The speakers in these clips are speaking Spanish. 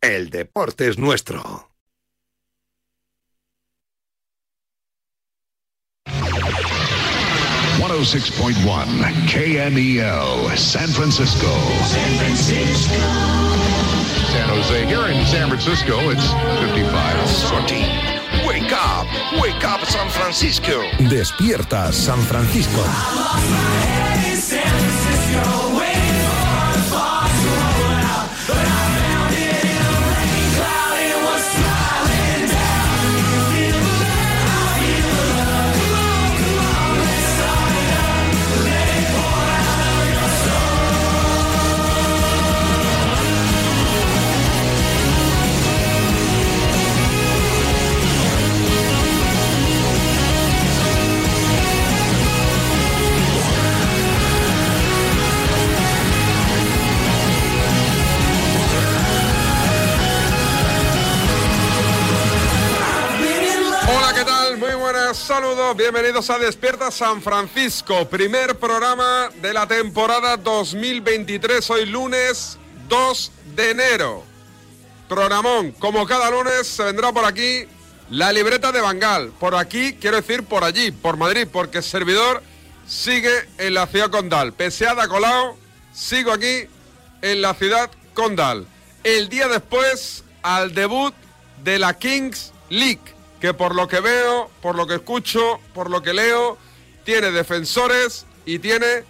El deporte es nuestro. KMEL, San Francisco. San Francisco. San Jose. Here in San Francisco, it's 55. Sorty. Wake up, wake up San Francisco. Despierta San Francisco. San Francisco. Saludos, bienvenidos a Despierta San Francisco, primer programa de la temporada 2023, hoy lunes 2 de enero. Programón, como cada lunes se vendrá por aquí la libreta de Bangal, por aquí, quiero decir por allí, por Madrid, porque el servidor sigue en la ciudad condal. Pese a colado, sigo aquí en la ciudad condal. El día después, al debut de la Kings League que por lo que veo, por lo que escucho, por lo que leo, tiene defensores y tiene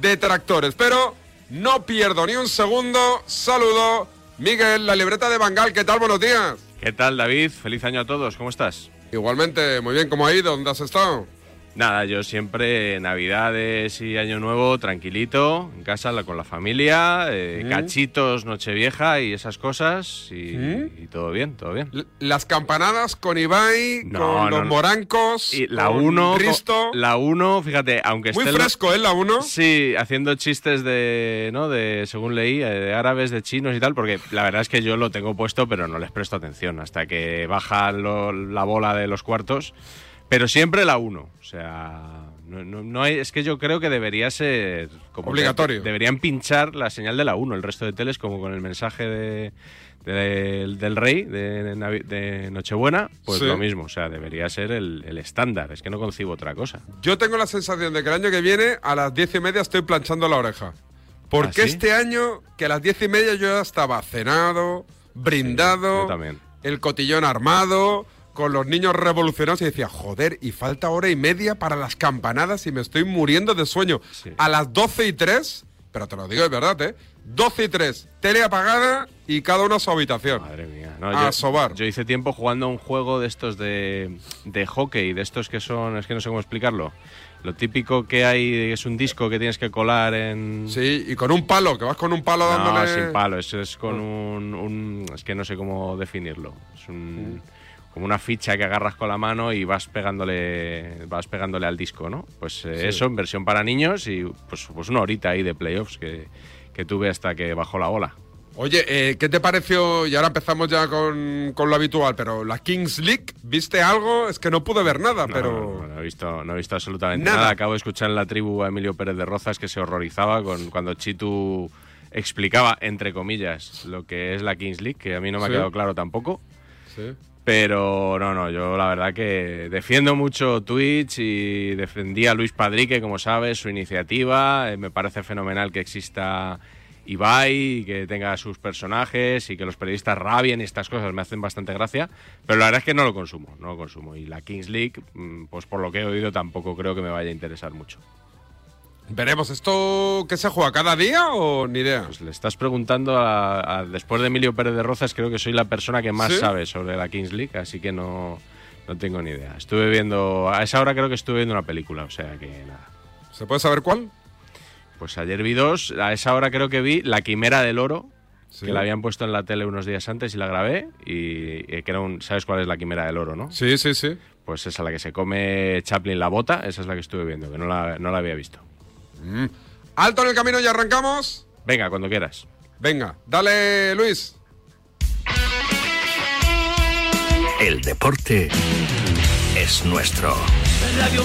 detractores. Pero no pierdo ni un segundo. Saludo, Miguel, la libreta de Bangal. ¿Qué tal? Buenos días. ¿Qué tal, David? Feliz año a todos. ¿Cómo estás? Igualmente, muy bien. ¿Cómo ha ido? ¿Dónde has estado? Nada, yo siempre Navidades y Año Nuevo tranquilito, en casa con la familia, eh, cachitos, Nochevieja y esas cosas y, todo bien, todo bien. las campanadas con Ibai, con los morancos, y la 1, la 1, fíjate, aunque Muy fresco, ¿eh? La 1. Sí, haciendo chistes de, ¿no? De, según leí, eh, de árabes, de chinos y tal, porque la verdad es que yo lo tengo puesto, pero no les presto atención hasta que baja la bola de los cuartos. Pero siempre la 1. O sea, no, hay, es que yo creo que debería ser como obligatorio. deberían pinchar la señal de la 1, el resto de teles, como con el mensaje de, del rey de, Nochebuena, pues lo mismo. O sea, debería ser el, estándar. Es que no concibo otra cosa. Yo tengo la sensación de que el año que viene, a las diez y media, estoy planchando la oreja. Porque ¿Ah, este año, que a las diez y media yo ya estaba cenado, brindado, el cotillón armado con los niños revolucionados y decía, joder, y falta hora y media para las campanadas y me estoy muriendo de sueño. A las 12 y 3, pero te lo digo de verdad, ¿eh? 12 y 3, tele apagada y cada uno a su habitación. Madre mía. a yo, sobar. Yo hice tiempo jugando a un juego de estos de, de hockey, de estos que son, es que no sé cómo explicarlo. Lo típico que hay es un disco que tienes que colar en. Sí, y con un palo, que vas con un palo dándole. No, sin palo, eso es con un, Es que no sé cómo definirlo. Es un como una ficha que agarras con la mano y vas pegándole vas pegándole al disco, ¿no? Pues eh, eso en versión para niños y pues, pues una horita ahí de playoffs que, tuve hasta que bajó la ola. Oye, eh, ¿qué te pareció? Y ahora empezamos ya con, lo habitual, pero la Kings League, ¿viste algo? Es que no pude ver nada, pero... No, he visto, no he visto absolutamente nada. Acabo de escuchar en la tribu a Emilio Pérez de Rozas que se horrorizaba con, cuando Chitu explicaba, entre comillas, lo que es la Kings League, que a mí no me ha quedado claro tampoco. Sí. Pero no, no, yo la verdad que defiendo mucho Twitch y defendí a Luis Padrique, como sabes, su iniciativa. Eh, me parece fenomenal que exista Ibai que tenga sus personajes y que los periodistas rabien y estas cosas me hacen bastante gracia. Pero la verdad es que no lo consumo, no lo consumo. Y la Kings League, mm, pues por lo que he oído, tampoco creo que me vaya a interesar mucho. Veremos, ¿esto qué se juega cada día o ni idea? Pues le estás preguntando a, después de Emilio Pérez de Rozas, creo que soy la persona que más sabe sobre la Kings League, así que no, no tengo ni idea. Estuve viendo, a esa hora creo que estuve viendo una película, o sea que nada. ¿Se puede saber cuál? Pues ayer vi dos, a esa hora creo que vi La Quimera del Oro, que la habían puesto en la tele unos días antes y la grabé, y, y que era un, ¿sabes cuál es La Quimera del Oro, no? Sí, sí, sí. Pues esa la que se come Chaplin la bota, esa es la que estuve viendo, que no la, no la había visto. Mm. Alto en el camino y arrancamos. Venga, cuando quieras. Venga, dale Luis. El deporte es nuestro. Radio.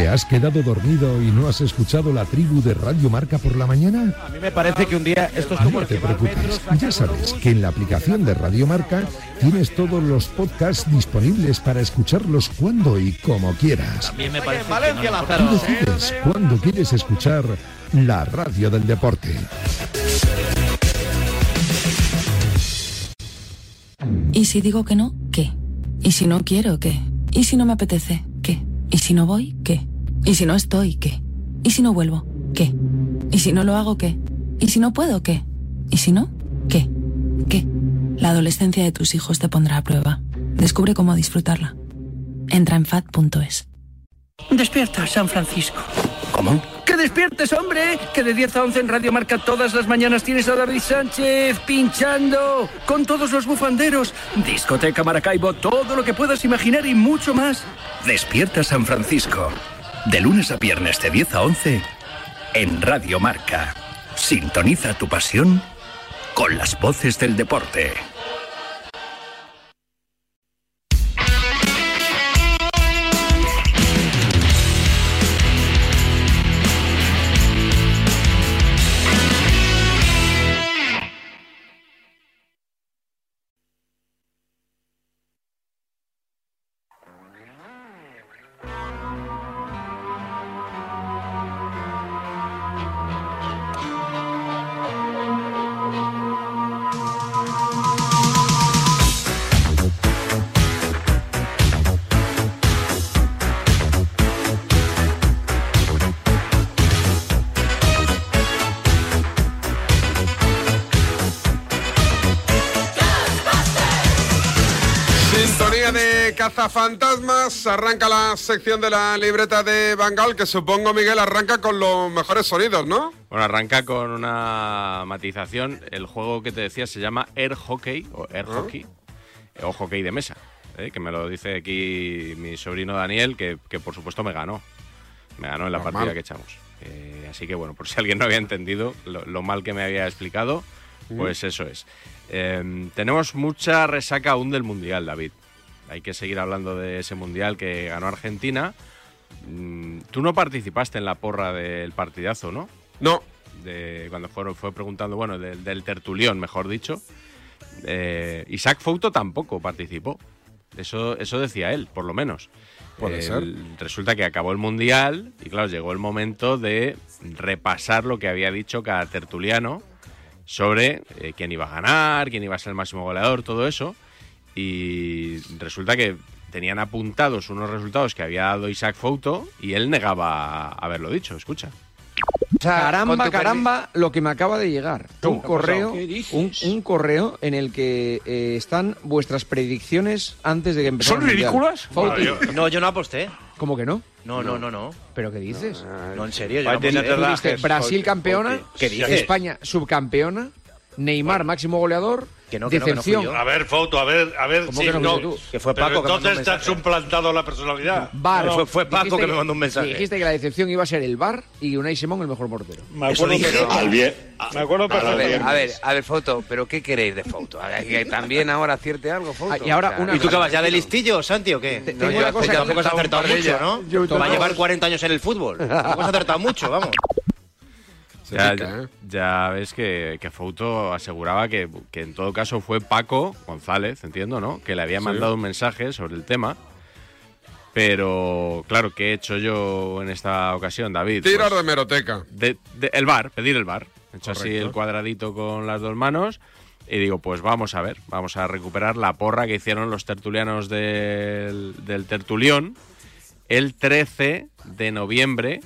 ¿Te has quedado dormido y no has escuchado la tribu de Radio Marca por la mañana? A mí me parece que un día esto es como No te preocupes, ya sabes que en la aplicación de Radio Marca tienes todos los podcasts disponibles para escucharlos cuando y como quieras. También me parece Tú decides cuándo quieres escuchar la radio del deporte. ¿Y si digo que no? ¿Qué? ¿Y si no quiero? ¿Qué? ¿Y si no me apetece? ¿Qué? ¿Y si no voy? ¿Qué? ¿Y si no estoy? ¿Qué? ¿Y si no vuelvo? ¿Qué? ¿Y si no lo hago? ¿Qué? ¿Y si no puedo? ¿Qué? ¿Y si no? ¿Qué? ¿Qué? La adolescencia de tus hijos te pondrá a prueba. Descubre cómo disfrutarla. Entra en fat.es. Despierta, San Francisco. ¿Cómo? ¡Que despiertes, hombre! Que de 10 a 11 en Radio Marca todas las mañanas tienes a David Sánchez pinchando con todos los bufanderos. Discoteca Maracaibo, todo lo que puedas imaginar y mucho más. Despierta San Francisco. De lunes a viernes de 10 a 11 en Radio Marca. Sintoniza tu pasión con las voces del deporte. Arranca la sección de la libreta de Bangal, que supongo, Miguel, arranca con los mejores sonidos, ¿no? Bueno, arranca con una matización. El juego que te decía se llama Air Hockey o Air Ah. Hockey eh, o hockey de mesa, eh, que me lo dice aquí mi sobrino Daniel, que, que por supuesto me ganó. Me ganó en la Normal. partida que echamos. Eh, así que bueno, por si alguien no había entendido lo, lo mal que me había explicado, pues eso es. Eh, tenemos mucha resaca aún del Mundial, David. Hay que seguir hablando de ese Mundial que ganó Argentina. Mm, Tú no participaste en la porra del partidazo, ¿no? No. De, cuando fue, fue preguntando, bueno, del, del tertulión, mejor dicho. Eh, Isaac Fouto tampoco participó. Eso, eso decía él, por lo menos. Puede ser. Resulta que acabó el Mundial y, claro, llegó el momento de repasar lo que había dicho cada tertuliano sobre eh, quién iba a ganar, quién iba a ser el máximo goleador, todo eso. Y resulta que tenían apuntados unos resultados que había dado Isaac Fouto y él negaba haberlo dicho. Escucha. Caramba, caramba, lo que me acaba de llegar. Un ¿Qué ha correo, un, un correo en el que eh, están vuestras predicciones antes de que empezara ¿Son el ridículas? Fauti. Bueno, yo- No, yo no aposté. ¿Cómo que no? No, no, no, no. ¿Pero qué dices? No, en serio, yo no aposté. Brasil campeona, ¿Qué dices? España subcampeona, Neymar máximo goleador, Que no, que no, que no fui decepción. yo. A ver, Foto, a ver, a ver ¿Cómo si que no no. fuiste tú? Que fue Pero Paco que mandó un entonces te has suplantado la personalidad. No, fue- fue Paco Dijiste que me mandó un mensaje. Dijiste que la decepción iba a ser el VAR y Unai Simón el mejor portero. Me acuerdo Eso dije. Al bien- me acuerdo A ver, a ver, a ver, Foto, ¿pero qué queréis de Foto? Que también ahora acierte algo, Foto. Ah, y ahora O sea, una ¿Y tú qué vas ya de listillo, Santi, o qué? tengo No, tampoco has acertado mucho. ¿no? Va a llevar 40 años en el fútbol. Tampoco has acertado mucho, vamos. Ya, pica, ¿eh? ya ves que, que Fouto aseguraba que, que en todo caso fue Paco González, entiendo, ¿no? Que le había Sí. mandado un mensaje sobre el tema. Pero, claro, ¿qué he hecho yo en esta ocasión, David? Tirar Pues, de meroteca. de- de- el bar, pedir el bar. He hecho así el cuadradito con las dos manos y digo, pues vamos a ver, vamos a recuperar la porra que hicieron los tertulianos del, del tertulión el 13 de noviembre,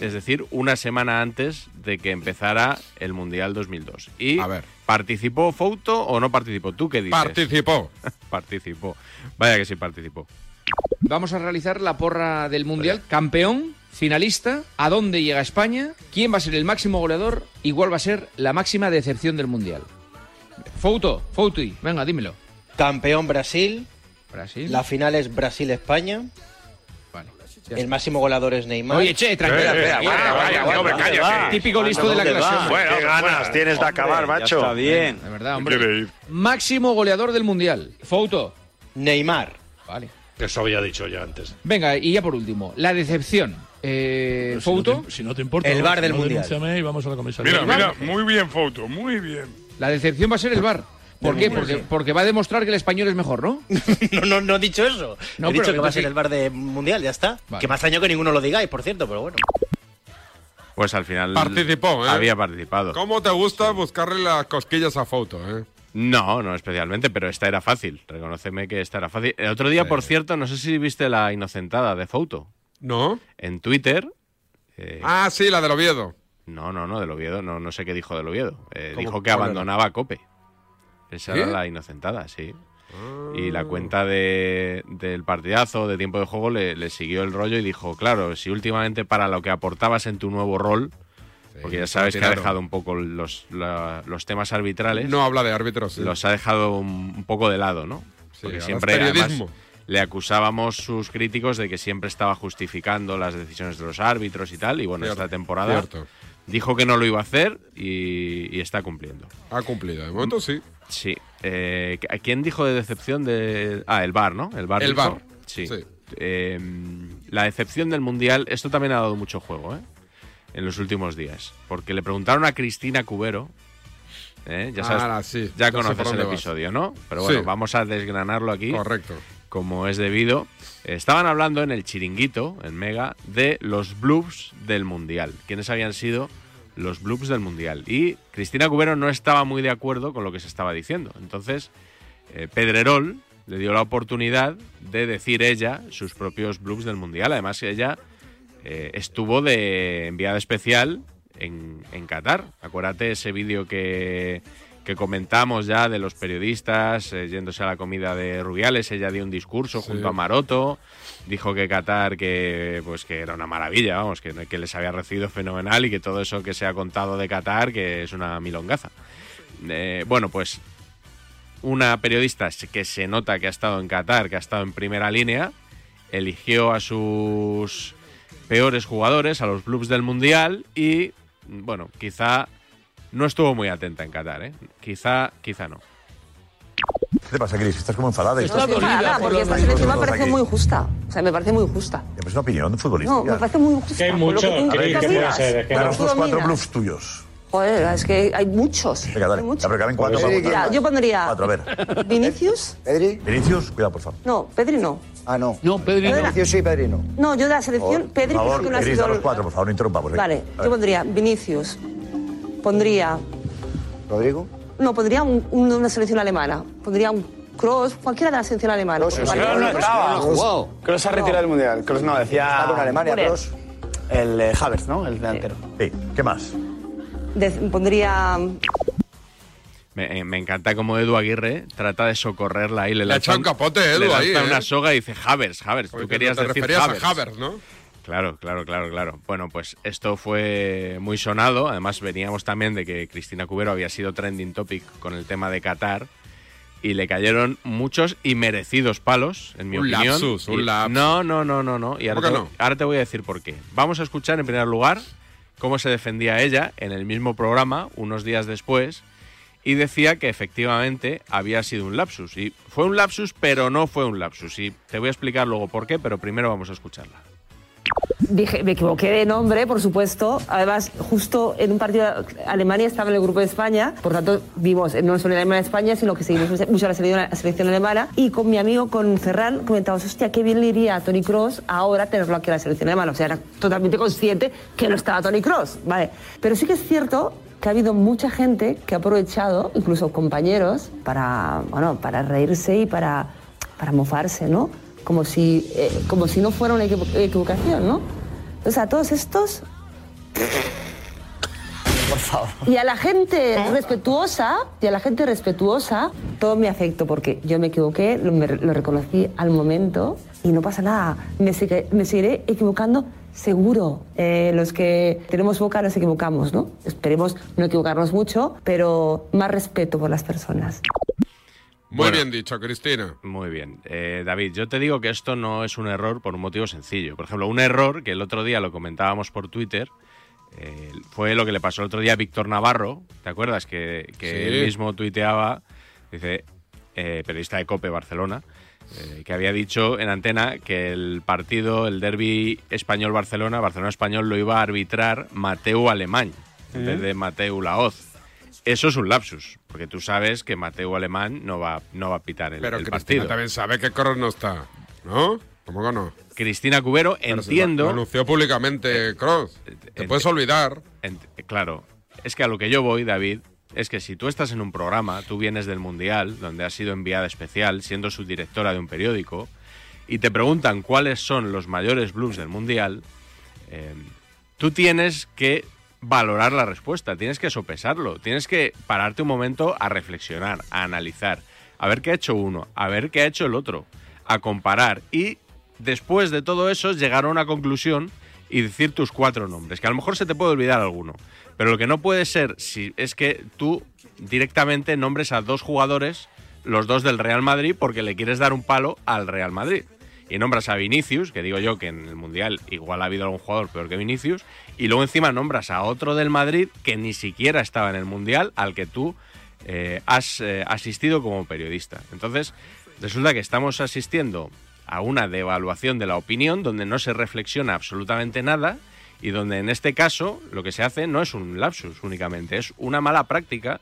es decir, una semana antes de que empezara el Mundial 2002. Y ¿participó Fouto o no participó? ¿Tú qué dices? Participó. participó. Vaya que sí participó. Vamos a realizar la porra del Mundial. Campeón, finalista, ¿a dónde llega España? ¿Quién va a ser el máximo goleador? ¿Y cuál va a ser la máxima decepción del Mundial? Fouto, Fouti, venga, dímelo. Campeón Brasil. Brasil. La final es Brasil-España. El máximo goleador es Neymar. Oye, che, tranquila, espera. Típico listo de la ¿Dónde clase. Qué ganas tienes de acabar, macho. está bien. De verdad, hombre. Máximo goleador del Mundial. Fouto. Neymar. Vale. Eso había dicho ya antes. Venga, y ya por último, la decepción. Eh, Pero si no Fouto. te- Si no te importa, El bar Si del no, Mundial. y vamos a la comisaría. Mira, mira, muy bien, Foto, muy bien. La decepción va a ser el bar. ¿Por qué? Porque, porque va a demostrar que el español es mejor, ¿no? No, no, no he dicho eso. No, he dicho que va a ser el bar de mundial, ya está. Vale. Que ha extrañado que ninguno lo digáis, por cierto, pero bueno. Pues al final Participó, ¿eh? había participado. ¿Cómo te gusta buscarle las cosquillas a foto, eh? No, no especialmente, pero esta era fácil. Reconóceme que esta era fácil. El otro día, por cierto, no sé si viste la inocentada de Fouto. ¿No? En Twitter. eh, Ah, sí, la del Oviedo. No, no, no, del Oviedo. No, no sé qué dijo del Oviedo. Eh, dijo que ¿Cuál era? abandonaba Cope. Esa ¿Sí? era la inocentada, sí. Y la cuenta de, del partidazo, de tiempo de juego, le, le siguió el rollo y dijo, claro, si últimamente para lo que aportabas en tu nuevo rol, porque ya sabes que ha dejado un poco los, la- los temas arbitrales. No habla de árbitros. sí. Los ha dejado un, un poco de lado, ¿no? Porque ahora es siempre además, le acusábamos sus críticos de que siempre estaba justificando las decisiones de los árbitros y tal. Y bueno, Cierto, esta temporada cierto. Dijo que no lo iba a hacer y, y está cumpliendo. Ha cumplido, de momento sí. Sí. Eh, ¿A quién dijo de decepción de.? Ah, el bar, ¿no? El bar. El dijo. VAR, Sí. sí. Eh, la decepción del mundial, esto también ha dado mucho juego, ¿eh? En los últimos días. Porque le preguntaron a Cristina Cubero. ¿eh? Ya sabes, Ah, sí, ya conoces el vas. episodio, ¿no? Pero bueno, Sí. vamos a desgranarlo aquí. Correcto. Como es debido. Estaban hablando en el chiringuito, en Mega, de los bloops del mundial. ¿Quiénes habían sido los bloops del mundial? Y Cristina Cubero no estaba muy de acuerdo con lo que se estaba diciendo. Entonces, eh, Pedrerol le dio la oportunidad de decir ella sus propios bloops del mundial. Además, ella eh, estuvo de enviada especial en, en Qatar. Acuérdate ese vídeo que, que comentamos ya de los periodistas eh, yéndose a la comida de Rubiales. Ella dio un discurso Sí. junto a Maroto. Dijo que Qatar que, pues, que era una maravilla, vamos, que, que les había recibido fenomenal y que todo eso que se ha contado de Qatar que es una milongaza. Eh, bueno, pues una periodista que se nota que ha estado en Qatar, que ha estado en primera línea, eligió a sus peores jugadores, a los clubs del Mundial y, bueno, quizá no estuvo muy atenta en Qatar, ¿eh? Quizá, quizá no. ¿Qué te pasa, Cris? Estás como enfadada. Estoy enfadada porque esta selección me parece muy justa. O sea, me parece muy justa. Es una opinión futbolística. No, me parece muy justa. Que hay Por muchos, que tú- Cris, tú ¿qué puede ser? Que Por Danos que los cuatro bluffs tuyos. Joder, es que hay muchos. Venga, dale. Ya, pero caben cuatro para yo pondría Cuatro, a ver. Vinicius. ¿Pedri? Vinicius, cuidado, por favor. No, Pedri no. Ah, no. No, Pedri no. Vinicius sí, Pedri no. No, yo de la selección, Por Pedri creo favor, que no ha sido. da los cuatro, por favor, no interrumpamos. venga. Vale, yo pondría Vinicius. Pondría. ¿Rodrigo? No, pondría un- un- una selección alemana. Pondría un Cross, cualquiera de la selección alemana. Kroos no estaba. Kroos se ha retirado del mundial. Kroos no, decía. Está con Alemania. Kroos. El eh, Havertz, ¿no? El delantero. Sí, ¿qué más? De- pondría. Me, eh, me encanta como Edu Aguirre trata de socorrerla ahí. Le, Le ha lanza echado un capote, Edu, le lanza ahí, ¿eh? una soga y dice Havers, Havers. Tú querías te decir referías a. Havertz, ¿no? Claro, claro, claro, claro. Bueno, pues esto fue muy sonado. Además, veníamos también de que Cristina Cubero había sido trending topic con el tema de Qatar. Y le cayeron muchos y merecidos palos, en mi Un opinión. lapsus, un lapsus. No, no, no, no, no. Y ahora ¿Cómo te, que no? ahora te voy a decir por qué. Vamos a escuchar en primer lugar cómo se defendía ella en el mismo programa unos días después y decía que efectivamente había sido un lapsus. Y fue un lapsus, pero no fue un lapsus. Y te voy a explicar luego por qué, pero primero vamos a escucharla. Dije, me equivoqué de nombre, por supuesto. Además, justo en un partido, Alemania estaba en el grupo de España, por tanto, vimos eh, no solo en Alemania España, sino que seguimos mucho a la selección, la selección alemana. Y con mi amigo, con Ferran, comentábamos, hostia, qué bien le iría a Tony Cross ahora tenerlo aquí en la selección alemana. O sea, era totalmente consciente que no estaba Tony Cross, ¿vale? Pero sí que es cierto que ha habido mucha gente que ha aprovechado, incluso compañeros, para, bueno, para reírse y para, para mofarse, ¿no? Como si, eh, como si no fuera una equivo- equivocación, ¿no? O sea, todos estos... Por favor. Y a la gente respetuosa, y a la gente respetuosa, todo mi afecto, porque yo me equivoqué, lo, me- lo reconocí al momento y no pasa nada. Me, sigue- me seguiré equivocando seguro. Eh, los que tenemos boca nos equivocamos, ¿no? Esperemos no equivocarnos mucho, pero más respeto por las personas. Muy Bueno. bien dicho, Cristina. Muy bien. Eh, David, yo te digo que esto no es un error por un motivo sencillo. Por ejemplo, un error que el otro día lo comentábamos por Twitter eh, fue lo que le pasó el otro día a Víctor Navarro. ¿Te acuerdas? Que, que Sí. él mismo tuiteaba, dice, eh, periodista de COPE Barcelona, eh, que había dicho en antena que el partido, el derby español-Barcelona, Barcelona-Español, lo iba a arbitrar Mateu Alemán en vez de Mateu Laoz. Eso es un lapsus, porque tú sabes que Mateu Alemán no va, no va a pitar el, Pero el Cristina partido. también sabe que Cross no está, ¿no? ¿Cómo que no? Cristina Cubero, Pero lo- entiendo. Lo anunció públicamente Cross. Te puedes olvidar. Claro, es que a lo que yo voy, David, es que si tú estás en un programa, tú vienes del Mundial, donde has sido enviada especial, siendo subdirectora de un periódico, y te preguntan cuáles son los mayores blues del Mundial, eh, tú tienes que valorar la respuesta, tienes que sopesarlo, tienes que pararte un momento a reflexionar, a analizar, a ver qué ha hecho uno, a ver qué ha hecho el otro, a comparar y después de todo eso llegar a una conclusión y decir tus cuatro nombres, que a lo mejor se te puede olvidar alguno, pero lo que no puede ser si es que tú directamente nombres a dos jugadores, los dos del Real Madrid, porque le quieres dar un palo al Real Madrid. Y nombras a Vinicius, que digo yo que en el Mundial igual ha habido algún jugador peor que Vinicius, y luego encima nombras a otro del Madrid que ni siquiera estaba en el Mundial, al que tú eh, has eh, asistido como periodista. Entonces, resulta que estamos asistiendo a una devaluación de la opinión donde no se reflexiona absolutamente nada y donde en este caso lo que se hace no es un lapsus únicamente, es una mala práctica,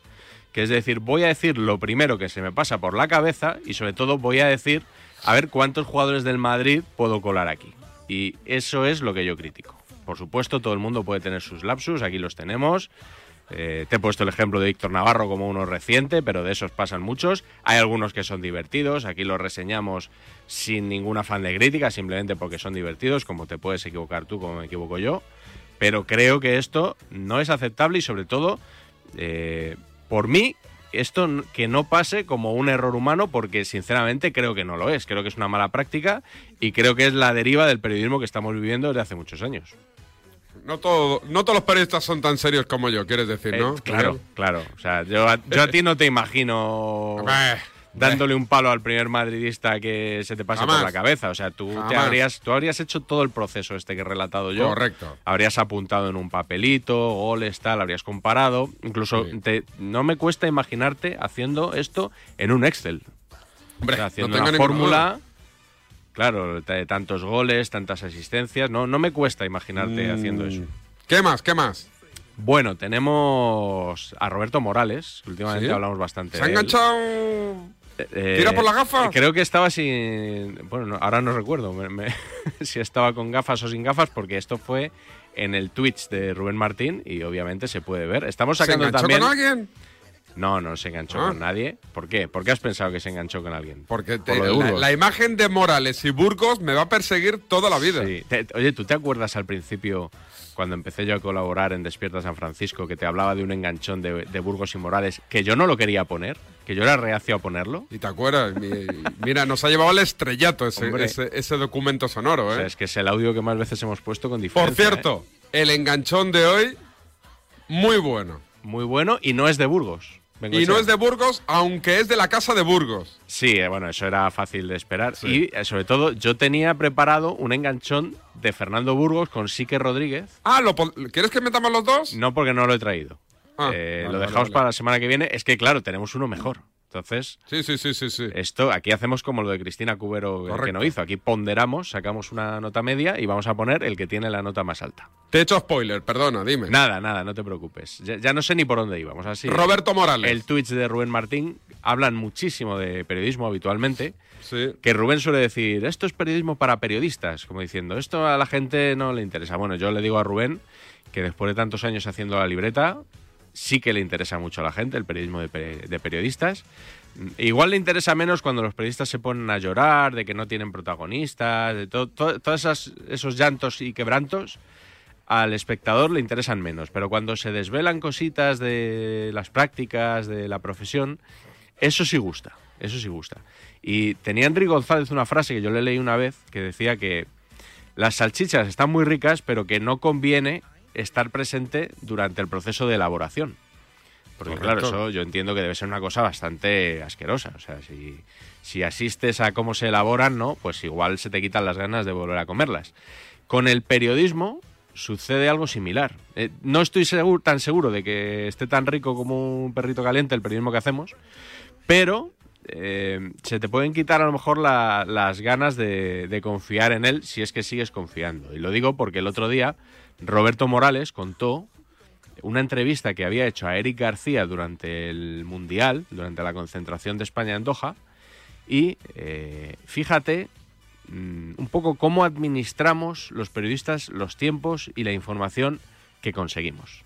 que es decir, voy a decir lo primero que se me pasa por la cabeza y sobre todo voy a decir a ver cuántos jugadores del Madrid puedo colar aquí. Y eso es lo que yo critico. Por supuesto, todo el mundo puede tener sus lapsus, aquí los tenemos. Eh, te he puesto el ejemplo de Víctor Navarro como uno reciente, pero de esos pasan muchos. Hay algunos que son divertidos, aquí los reseñamos sin ningún afán de crítica, simplemente porque son divertidos, como te puedes equivocar tú, como me equivoco yo. Pero creo que esto no es aceptable y sobre todo, eh, por mí, esto que no pase como un error humano, porque sinceramente creo que no lo es. Creo que es una mala práctica y creo que es la deriva del periodismo que estamos viviendo desde hace muchos años. No, todo, no todos los periodistas son tan serios como yo, quieres decir, Eh, ¿no? claro, claro. O sea, yo a ti no te imagino dándole un palo al primer madridista que se te pase Jamás. por la cabeza. O sea, tú, te habrías, tú habrías hecho todo el proceso este que he relatado yo. Correcto. Habrías apuntado en un papelito, goles, tal, habrías comparado. Incluso te- no me cuesta imaginarte haciendo esto en un Excel. Hombre, O sea, haciendo no una fórmula. Claro, de tantos goles, tantas asistencias. No, no me cuesta imaginarte Mm. haciendo eso. ¿Qué más? ¿Qué más? Bueno, tenemos a Roberto Morales. Últimamente ¿Sí? hablamos bastante ¿Se ha enganchado? Eh, ¿Tira por las gafas? Creo que estaba sin. Bueno, no, ahora no recuerdo me- me- si estaba con gafas o sin gafas, porque esto fue en el Twitch de Rubén Martín y obviamente se puede ver. Estamos ¿Se sacando enganchó también. con alguien? No, no se enganchó Ah. con nadie. ¿Por qué? ¿Por qué has pensado que se enganchó con alguien? Porque Por te- de la, la imagen de Morales y Burgos me va a perseguir toda la vida. Sí. Te- oye, ¿tú te acuerdas al principio, cuando empecé yo a colaborar en Despierta San Francisco, que te hablaba de un enganchón de, de Burgos y Morales, que yo no lo quería poner? Que yo era reacio a ponerlo. ¿Y te acuerdas? Mi- Mira, nos ha llevado al estrellato ese, ese- ese documento sonoro, O ¿eh? sea, es que es el audio que más veces hemos puesto con Por diferencia. cierto, el enganchón de hoy, muy bueno. ¿eh? Muy bueno y no es de Burgos. Y no es de Burgos, aunque es de la casa de Burgos. Sí, eh, bueno, eso era fácil de esperar. Y eh, sobre todo, yo tenía preparado un enganchón de Fernando Burgos con Sique Rodríguez. Ah, ¿lo ¿quieres que metamos los dos? No porque no lo he traído. Ah, Eh, vale, lo dejamos vale. para la semana que viene. Es que, claro, tenemos uno mejor. Entonces, sí, sí, sí, sí, sí. esto aquí hacemos como lo de Cristina Cubero eh, que no hizo. Aquí ponderamos, sacamos una nota media y vamos a poner el que tiene la nota más alta. Te he hecho spoiler, perdona, dime. Nada, nada, no te preocupes. Ya, ya no sé ni por dónde íbamos. Así. Roberto Morales. El Twitch de Rubén Martín hablan muchísimo de periodismo habitualmente. Sí. Que Rubén suele decir, esto es periodismo para periodistas, como diciendo, esto a la gente no le interesa. Bueno, yo le digo a Rubén que después de tantos años haciendo la libreta, sí que le interesa mucho a la gente el periodismo de, pe- de periodistas. Igual le interesa menos cuando los periodistas se ponen a llorar, de que no tienen protagonistas, de to- to- todos esos llantos y quebrantos. Al espectador le interesan menos, pero cuando se desvelan cositas de las prácticas, de la profesión, eso sí gusta, eso sí gusta. Y tenía Enrique González una frase que yo le leí una vez que decía que las salchichas están muy ricas, pero que no conviene estar presente durante el proceso de elaboración. Porque claro, eso yo entiendo que debe ser una cosa bastante asquerosa. O sea, si, si asistes a cómo se elaboran, ¿no? Pues igual se te quitan las ganas de volver a comerlas. Con el periodismo sucede algo similar. Eh, no estoy segur- tan seguro de que esté tan rico como un perrito caliente el periodismo que hacemos, pero eh, se te pueden quitar a lo mejor la- las ganas de, de confiar en él si es que sigues confiando. Y lo digo porque el otro día Roberto Morales contó una entrevista que había hecho a Eric García durante el Mundial, durante la concentración de España en Doha, y eh, fíjate mm, un poco cómo administramos los periodistas los tiempos y la información que conseguimos.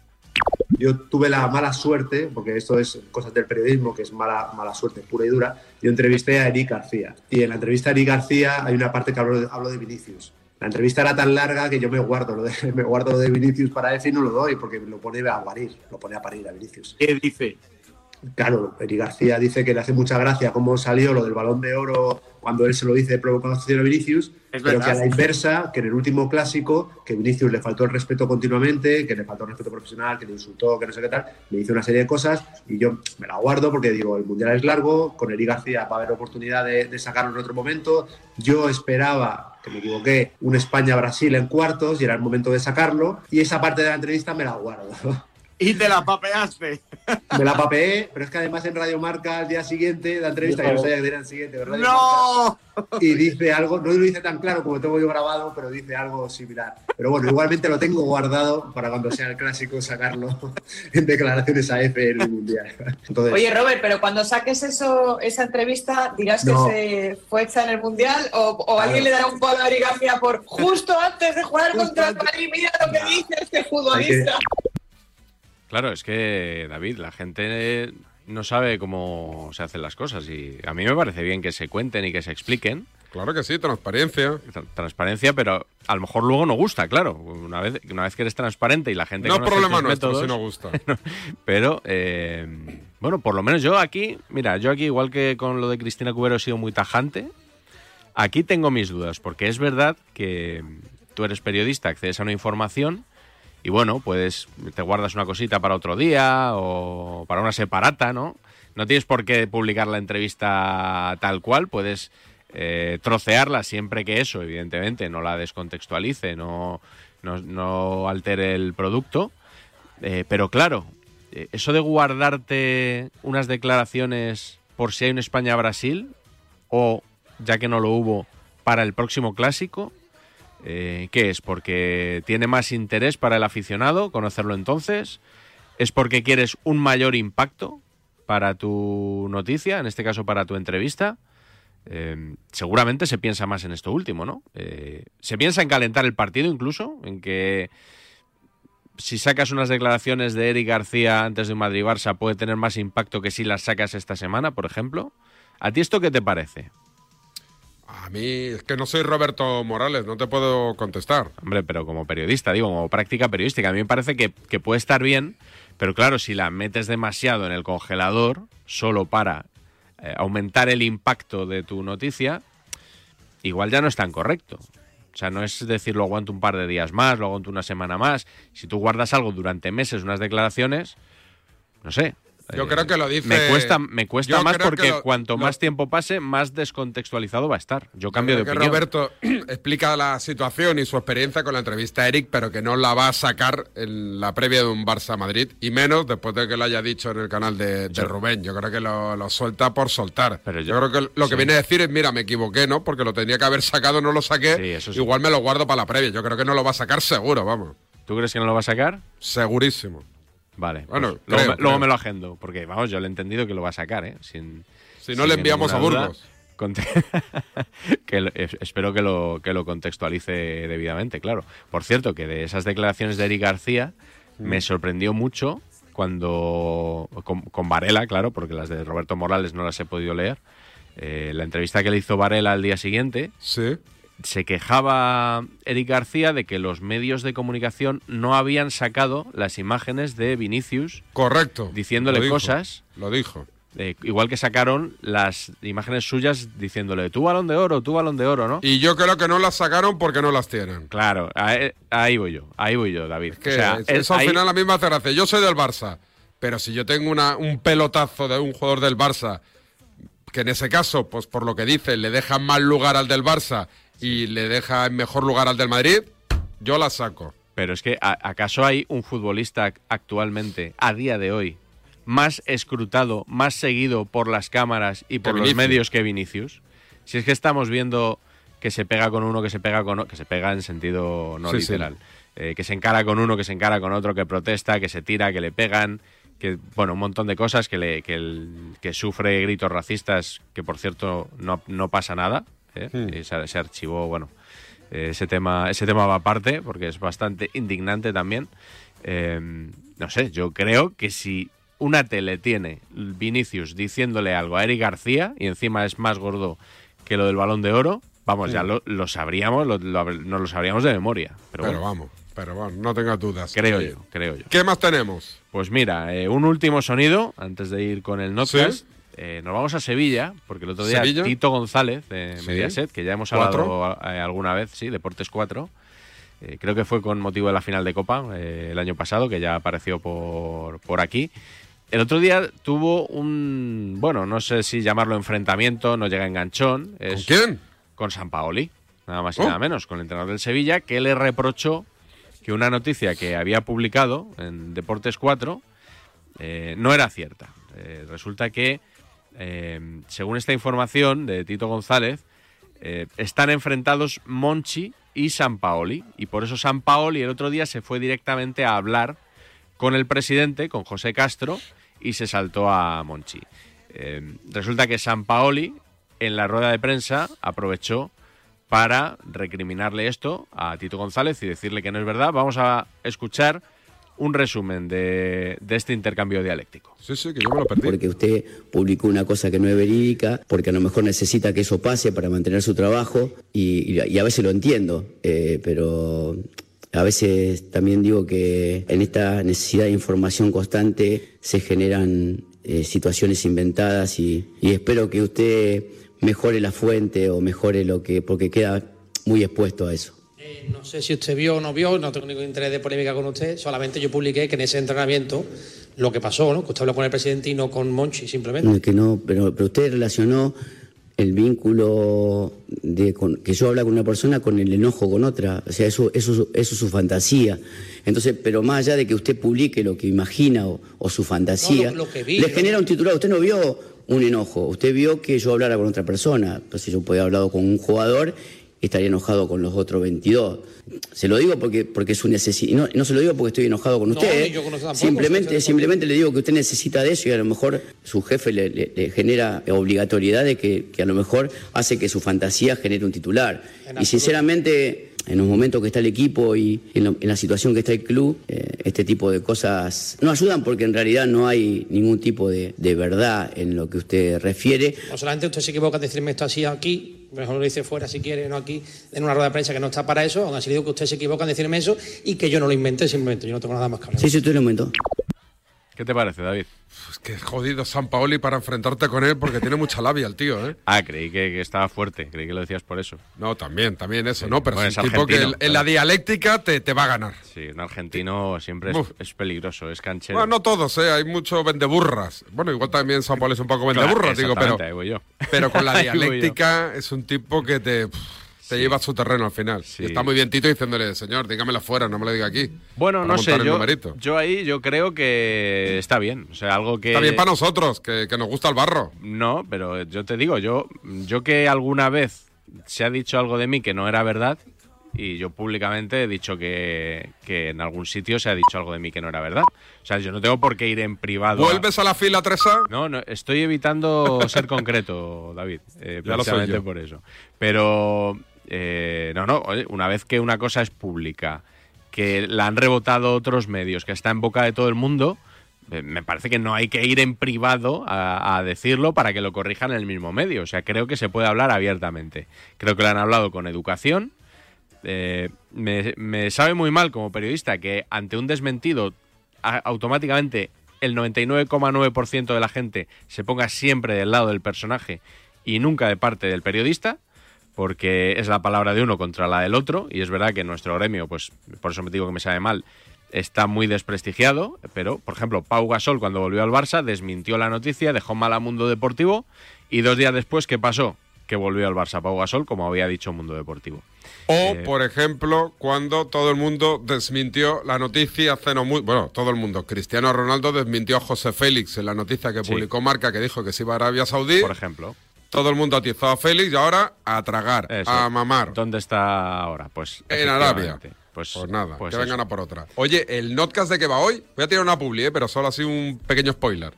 Yo tuve la mala suerte, porque esto es cosas del periodismo, que es mala, mala suerte pura y dura. Yo entrevisté a Eric García. Y en la entrevista a Eric García hay una parte que hablo de, hablo de Vinicius. La entrevista era tan larga que yo me guardo lo de, me guardo lo de Vinicius para F y no lo doy, porque lo pone a parir, lo pone a parir a Vinicius. ¿Qué dice? Claro, Eric García dice que le hace mucha gracia cómo salió lo del balón de oro cuando él se lo dice de provocación a Vinicius, Es pero verdad. que a la inversa, que en el último clásico, que Vinicius le faltó el respeto continuamente, que le faltó el respeto profesional, que le insultó, que no sé qué tal, me dice una serie de cosas y yo me la guardo porque digo, el Mundial es largo, con Eric García va a haber oportunidad de, de sacarlo en otro momento. Yo esperaba, que me equivoqué, un España-Brasil en cuartos y era el momento de sacarlo y esa parte de la entrevista me la guardo. Y te la papeaste. Me la papeé, pero es que además en Radio Marca al día siguiente, la entrevista, que no sabía que era el siguiente, Radio ¡No! Marca, y dice algo, no lo dice tan claro como tengo yo grabado, pero dice algo similar. Pero bueno, igualmente lo tengo guardado para cuando sea el clásico sacarlo en declaraciones a F en el Mundial. Entonces, Oye, Robert, pero cuando saques eso, esa entrevista, dirás No. que se fue hecha en el Mundial o, o alguien le dará un palo a Eric García por justo antes de jugar contra el Madrid. Mira lo que dice este futbolista. Claro, es que, David, la gente no sabe cómo se hacen las cosas y a mí me parece bien que se cuenten y que se expliquen. Claro que sí, transparencia. Transparencia, pero a lo mejor luego no gusta, claro. Una vez, una vez que eres transparente y la gente No es problema nuestro métodos, si no gusta. pero, eh, bueno, por lo menos yo aquí, mira, yo aquí, igual que con lo de Cristina Cubero, he sido muy tajante. Aquí tengo mis dudas, porque es verdad que tú eres periodista, accedes a una información y bueno, puedes, te guardas una cosita para otro día o para una separata, ¿no? No tienes por qué publicar la entrevista tal cual, puedes eh, trocearla siempre que eso, evidentemente, no la descontextualice, no, no, altere el producto. Eh, pero claro, eh, eso de guardarte unas declaraciones por si hay un España-Brasil o, ya que no lo hubo, para el próximo clásico, eh, ¿qué es? ¿Porque tiene más interés para el aficionado conocerlo entonces? ¿Es porque quieres un mayor impacto para tu noticia, en este caso para tu entrevista? Eh, seguramente se piensa más en esto último, ¿no? Eh, se piensa en calentar el partido incluso, en que si sacas unas declaraciones de Eric García antes de un Madrid-Barça puede tener más impacto que si las sacas esta semana, por ejemplo. ¿A ti esto qué te parece? A mí es que no soy Roberto Morales, no te puedo contestar. Hombre, pero como periodista, digo, como práctica periodística, a mí me parece que, puede estar bien, pero claro, si la metes demasiado en el congelador, solo para eh, aumentar el impacto de tu noticia, igual ya no es tan correcto. O sea, no es decir, lo aguanto un par de días más, lo aguanto una semana más. Si tú guardas algo durante meses, unas declaraciones, no sé, Yo Eh, creo que lo dice- Me cuesta, me cuesta más porque lo- cuanto lo- más tiempo pase, más descontextualizado va a estar. Yo cambio de que opinión. Roberto explica la situación y su experiencia con la entrevista a Eric, pero que no la va a sacar en la previa de un Barça Madrid, y menos después de que lo haya dicho en el canal de, de Yo- Rubén. Yo creo que lo, lo suelta por soltar. Pero yo, yo- creo que lo que viene a decir es, mira, me equivoqué, ¿no? Porque lo tenía que haber sacado, no lo saqué. sí. Igual me lo guardo para la previa. Yo creo que no lo va a sacar seguro, vamos. ¿Tú crees que no lo va a sacar? Segurísimo. Vale. Bueno, pues luego, creo, me, luego creo. me lo agendo, porque vamos, yo le he entendido que lo va a sacar, ¿eh? Sin, Si no, sin le enviamos a duda. Burgos. Que lo- espero que lo, que lo contextualice debidamente, claro. Por cierto, que de esas declaraciones de Eric García Mm. me sorprendió mucho cuando. Con, con Varela, claro, porque las de Roberto Morales no las he podido leer. Eh, la entrevista que le hizo Varela al día siguiente. Se quejaba Eric García de que los medios de comunicación no habían sacado las imágenes de Vinicius. Correcto. Diciéndole Lo dijo, cosas. Lo dijo. Eh, igual que sacaron las imágenes suyas diciéndole, tú balón de oro, tú balón de oro, ¿no? Y yo creo que no las sacaron porque no las tienen. Claro, ahí, ahí voy yo, ahí voy yo, David. Que O sea, es- es- eso al ahí- final a mí me hace gracia. Yo soy del Barça, pero si yo tengo una, un pelotazo de un jugador del Barça, que en ese caso, pues por lo que dice, le deja mal lugar al del Barça y le deja en mejor lugar al del Madrid, yo la saco. Pero es que, ¿a- ¿acaso hay un futbolista actualmente, a día de hoy, más escrutado, más seguido por las cámaras y por los medios que Vinicius? Si es que estamos viendo que se pega con uno, que se pega con otro, que se pega en sentido no Sí, sí. literal, eh, que se encara con uno, que se encara con otro, que protesta, que se tira, que le pegan, que bueno, un montón de cosas, que, le, que, el- que sufre gritos racistas, que por cierto no, no pasa nada. Hmm. Y se, se archivó, bueno, eh, ese tema, ese tema va aparte, porque es bastante indignante también. Eh, no sé, yo creo que si una tele tiene Vinicius diciéndole algo a Eric García y encima es más gordo que lo del balón de oro, vamos, ya Sí. lo, lo sabríamos, lo, nos lo sabríamos de memoria. Pero, Pero, bueno, vamos, pero bueno, no tengas dudas. creo Eh, yo, creo yo. ¿Qué más tenemos? Pues mira, eh, un último sonido antes de ir con el Notcast. Eh, nos vamos a Sevilla, porque el otro día ¿Sevilla? Tito González de Sí. Mediaset, que ya hemos hablado eh, alguna vez, sí, Deportes 4. eh, creo que fue con motivo de la final de Copa eh, el año pasado, que ya apareció por, por aquí. El otro día tuvo un, bueno, no sé si llamarlo enfrentamiento, no llega enganchón. Es ¿Con quién? Con San Paoli, nada más y Oh. nada menos, con el entrenador del Sevilla, que le reprochó que una noticia que había publicado en Deportes 4 eh, no era cierta. Resulta que, eh, según esta información de Tito González, eh, están enfrentados Monchi y San Paoli. Y por eso San Paoli el otro día se fue directamente a hablar con el presidente, con José Castro, y se saltó a Monchi. Eh, resulta que San Paoli, en la rueda de prensa, aprovechó para recriminarle esto a Tito González y decirle que no es verdad. Vamos a escuchar un resumen de, de este intercambio dialéctico. Sí, sí, que yo me lo perdí. Porque usted publicó una cosa que no es verídica, porque a lo mejor necesita que eso pase para mantener su trabajo, y, a veces lo entiendo, eh, pero a veces también digo que en esta necesidad de información constante se generan eh, situaciones inventadas y, y espero que usted mejore la fuente o mejore lo que, porque queda muy expuesto a eso. No sé si usted vio o no vio, no tengo ningún interés de polémica con usted, solamente yo publiqué que en ese entrenamiento lo que pasó, ¿no? que usted habló con el presidente y no con Monchi, simplemente. No, que no, pero, pero usted relacionó el vínculo de con- que yo habla con una persona con el enojo con otra. O sea, eso, eso, eso es su fantasía. Entonces, pero más allá de que usted publique lo que imagina o, o su fantasía, No, lo- lo que vi, le genera un titular. Usted no vio un enojo, usted vio que yo hablara con otra persona. Entonces yo podía haber hablado con un jugador estaría enojado con los otros 22. Se lo digo porque, porque es su necesidad. No, no se lo digo porque estoy enojado con usted. tampoco, simplemente, simplemente le digo que usted necesita de eso y a lo mejor su jefe le, le- le genera obligatoriedad de que, que a lo mejor hace que su fantasía genere un titular. Y sinceramente, en los momentos que está el equipo y en, lo- en la situación que está el club, eh, este tipo de cosas no ayudan porque en realidad no hay ningún tipo de, de verdad en lo que usted refiere. No solamente usted se equivoca en decirme esto así aquí, mejor lo dice fuera si quiere, no aquí, en una rueda de prensa que no está para eso, aún así digo que usted se equivoca en decirme eso y que yo no lo inventé simplemente, yo no tengo nada más que hablar. Sí, sí, usted lo inventó. ¿Qué te parece, David? Es que jodido San Paoli para enfrentarte con él porque tiene mucha labia el tío, ¿eh? Ah, creí que, que estaba fuerte, creí que lo decías por eso. No, también, también eso, ¿no? Pero Bueno, es un tipo que en, la dialéctica te, te va a ganar. Sí, un argentino siempre es, peligroso, es canchero. Bueno, no todos, ¿eh? Hay mucho vendeburras. Bueno, igual también San Paoli es un poco Claro, vendeburras, digo, pero, yo. pero con la dialéctica es un tipo que te, te lleva a su terreno al final. Y está muy bien Tito diciéndole, señor, dígamelo fuera, no me lo diga aquí. Bueno, no sé, yo, yo ahí yo creo que está bien. O sea, algo que... Está bien para nosotros, que, que nos gusta el barro. No, pero yo te digo, yo, yo que alguna vez se ha dicho algo de mí que no era verdad, y yo públicamente he dicho que, que en algún sitio se ha dicho algo de mí que no era verdad. O sea, yo no tengo por qué ir en privado. ¿Vuelves a la fila 3A? No, no, estoy evitando ser concreto, David. eh, precisamente por eso. Pero, eh, no, no, una vez que una cosa es pública, que la han rebotado otros medios, que está en boca de todo el mundo, eh, me parece que no hay que ir en privado a, decirlo para que lo corrijan en el mismo medio. O sea, creo que se puede hablar abiertamente. Creo que lo han hablado con educación. Eh, me, sabe muy mal como periodista que ante un desmentido automáticamente el 99,9% de la gente se ponga siempre del lado del personaje y nunca de parte del periodista, porque es la palabra de uno contra la del otro, y es verdad que nuestro gremio, pues por eso me digo que me sabe mal, está muy desprestigiado, pero por ejemplo, Pau Gasol cuando volvió al Barça desmintió la noticia, dejó mal a Mundo Deportivo, y dos días después, ¿qué pasó? Que volvió al Barça Pau Gasol, como había dicho Mundo Deportivo. O, Eh, por ejemplo, cuando todo el mundo desmintió la noticia hace no muy... Bueno, todo el mundo. Cristiano Ronaldo desmintió a José Félix en la noticia que Sí. publicó Marca, que dijo que se iba a Arabia Saudí. Por ejemplo. Todo el mundo atizó a Félix y ahora a tragar, Eso. a mamar. ¿Dónde está ahora? Pues En Arabia. Pues, Pues nada, pues que vengan a por otra. Oye, el notcast de que va hoy, voy a tirar una publi, ¿eh? pero solo así un pequeño spoiler.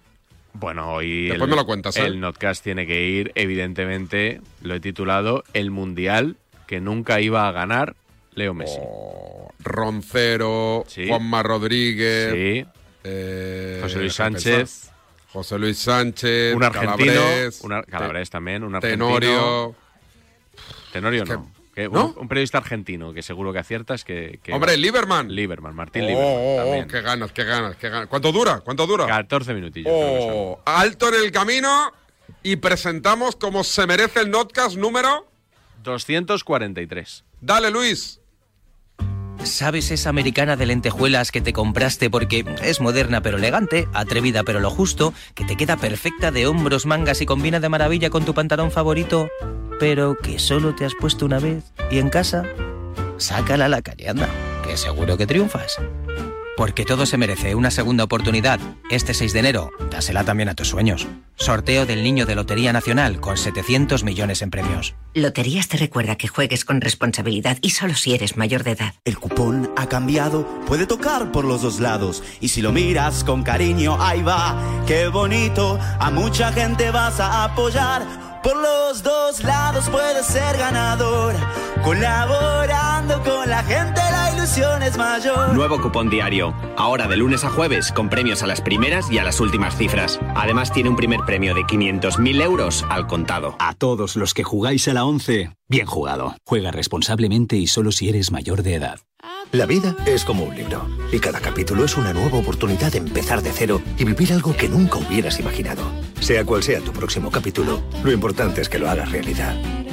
Bueno, hoy Después me lo cuentas, ¿eh? el Notcast tiene que ir, evidentemente, lo he titulado El Mundial que nunca iba a ganar Leo Messi. Oh, Roncero, Sí. Juanma Rodríguez, Sí. eh, José Luis Sánchez. José Luis Sánchez, un argentino, Calabres, Calabres también, un argentino. Tenorio. Tenorio Es que- no. Que un- ¿No? Un, periodista argentino que seguro que aciertas que... que Hombre, Lieberman. Lieberman, Martín Oh, Lieberman oh, oh, qué ganas, qué ganas, qué ganas. ¿Cuánto dura? ¿Cuánto dura? 14 minutillos. Oh, alto en el camino y presentamos como se merece el notcast número. 243. Dale, Luis. ¿Sabes esa americana de lentejuelas que te compraste porque es moderna pero elegante, atrevida pero lo justo, que te queda perfecta de hombros, mangas y combina de maravilla con tu pantalón favorito, pero que solo te has puesto una vez y en casa? Sácala a la calle, anda, que seguro que triunfas. Porque todo se merece una segunda oportunidad. Este 6 de enero, dásela también a tus sueños. Sorteo del Niño de Lotería Nacional con 700 millones en premios. Loterías te recuerda que juegues con responsabilidad y solo si eres mayor de edad. El cupón ha cambiado, puede tocar por los dos lados. Y si lo miras con cariño, ahí va, qué bonito. A mucha gente vas a apoyar. Por los dos lados puedes ser ganador. Colaborando con la gente, ilusión es mayor. Nuevo cupón diario. Ahora de lunes a jueves, con premios a las primeras y a las últimas cifras. Además, tiene un primer premio de 500.000 euros al contado. A todos los que jugáis a la 11, bien jugado. Juega responsablemente y solo si eres mayor de edad. La vida es como un libro y cada capítulo es una nueva oportunidad de empezar de cero y vivir algo que nunca hubieras imaginado. Sea cual sea tu próximo capítulo, lo importante es que lo hagas realidad.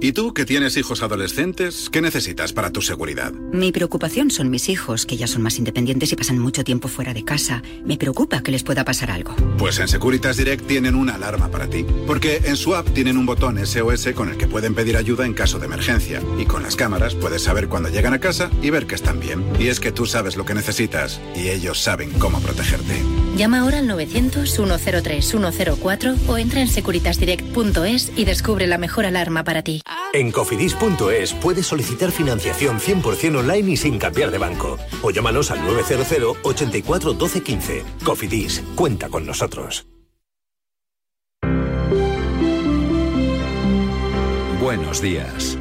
¿Y tú, que tienes hijos adolescentes, qué necesitas para tu seguridad? Mi preocupación son mis hijos, que ya son más independientes y pasan mucho tiempo fuera de casa. Me preocupa que les pueda pasar algo. Pues en Securitas Direct tienen una alarma para ti. Porque en su app tienen un botón SOS con el que pueden pedir ayuda en caso de emergencia. Y con las cámaras puedes saber cuando llegan a casa y ver que están bien. Y es que tú sabes lo que necesitas y ellos saben cómo protegerte. Llama ahora al 900-103-104 o entra en securitasdirect.es y descubre la mejor alarma para ti. En cofidis.es puedes solicitar financiación 100% online y sin cambiar de banco. O llámanos al 900 84 12 15. Cofidis, cuenta con nosotros. Buenos días.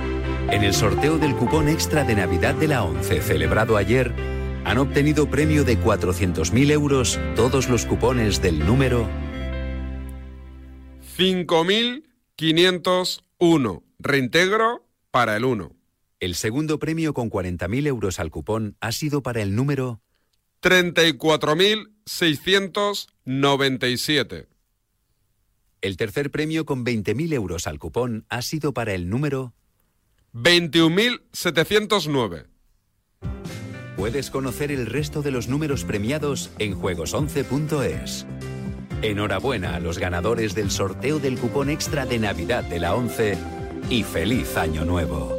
En el sorteo del cupón extra de Navidad de la 11 celebrado ayer, han obtenido premio de 400.000 euros todos los cupones del número 5.501. reintegro para el 1. El segundo premio con 40.000 euros al cupón ha sido para el número 34.697. El tercer premio con 20.000 euros al cupón ha sido para el número 21.709. Puedes conocer el resto de los números premiados en juegos11.es. Enhorabuena a los ganadores del sorteo del cupón extra de Navidad de la 11 y feliz año nuevo.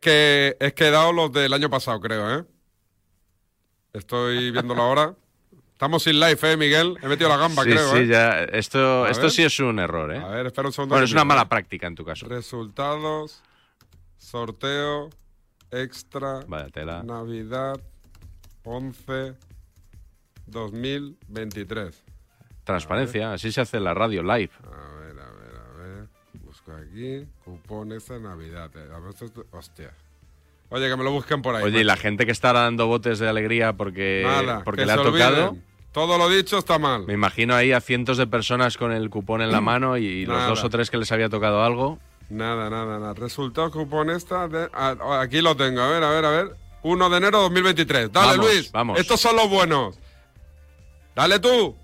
Que es que he dado los del año pasado, creo, ¿eh? Estoy viéndolo ahora. Estamos sin live, ¿eh, Miguel? He metido la gamba, sí, creo, sí, ¿eh? ya. Esto, A esto ver. sí es un error, ¿eh? A ver, espera un segundo. Bueno, es una mala práctica en tu caso. Resultados, sorteo, extra, Vaya tela. Navidad, 11, 2023. Transparencia, así se hace la radio live. A ver, a ver, a ver. Busco aquí, cupones de Navidad. eh. A ver, hostia. Oye, que me lo busquen por ahí. Oye, y la gente que está dando botes de alegría porque, Nada, porque que le ha tocado. olviden. Todo lo dicho está mal. Me imagino ahí a cientos de personas con el cupón en la mano y los dos o tres que les había tocado algo. Nada, nada, nada. Resultado cupón esta. de- aquí lo tengo. A ver, a ver, a ver. 1 de enero 2023. Dale, Vamos, Luis. vamos. Estos son los buenos. Dale tú.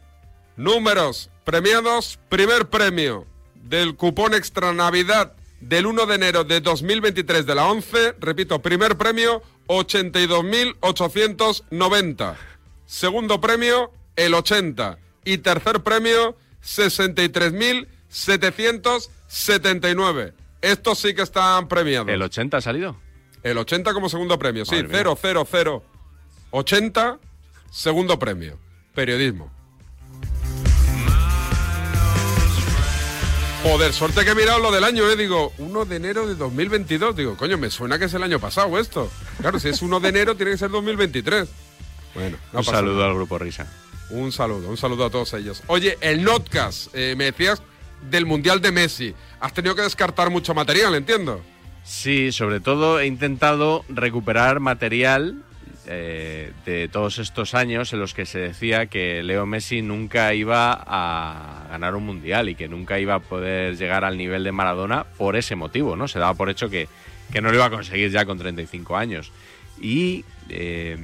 Números premiados. Primer premio del cupón extra Navidad del 1 de enero de 2023 de la 11. Repito, primer premio 82.890. Segundo premio, el 80. Y tercer premio, 63.779. Estos sí que están premiados. ¿El 80 ha salido? El 80 como segundo premio, sí. Madre mía. 0, 0, 0. 80, segundo premio. Periodismo. Joder, suerte que he mirado lo del año, ¿eh? Digo, 1 de enero de 2022. Digo, coño, me suena que es el año pasado esto. Claro, si es 1 de enero, tiene que ser 2023. Bueno, no un pasa saludo nada. al grupo Risa. Un saludo, un saludo a todos ellos. Oye, el Notcast, eh, me decías del Mundial de Messi. Has tenido que descartar mucho material, entiendo. Sí, sobre todo he intentado recuperar material eh, de todos estos años en los que se decía que Leo Messi nunca iba a ganar un mundial y que nunca iba a poder llegar al nivel de Maradona por ese motivo, ¿no? Se daba por hecho que, que no lo iba a conseguir ya con 35 años. Y eh,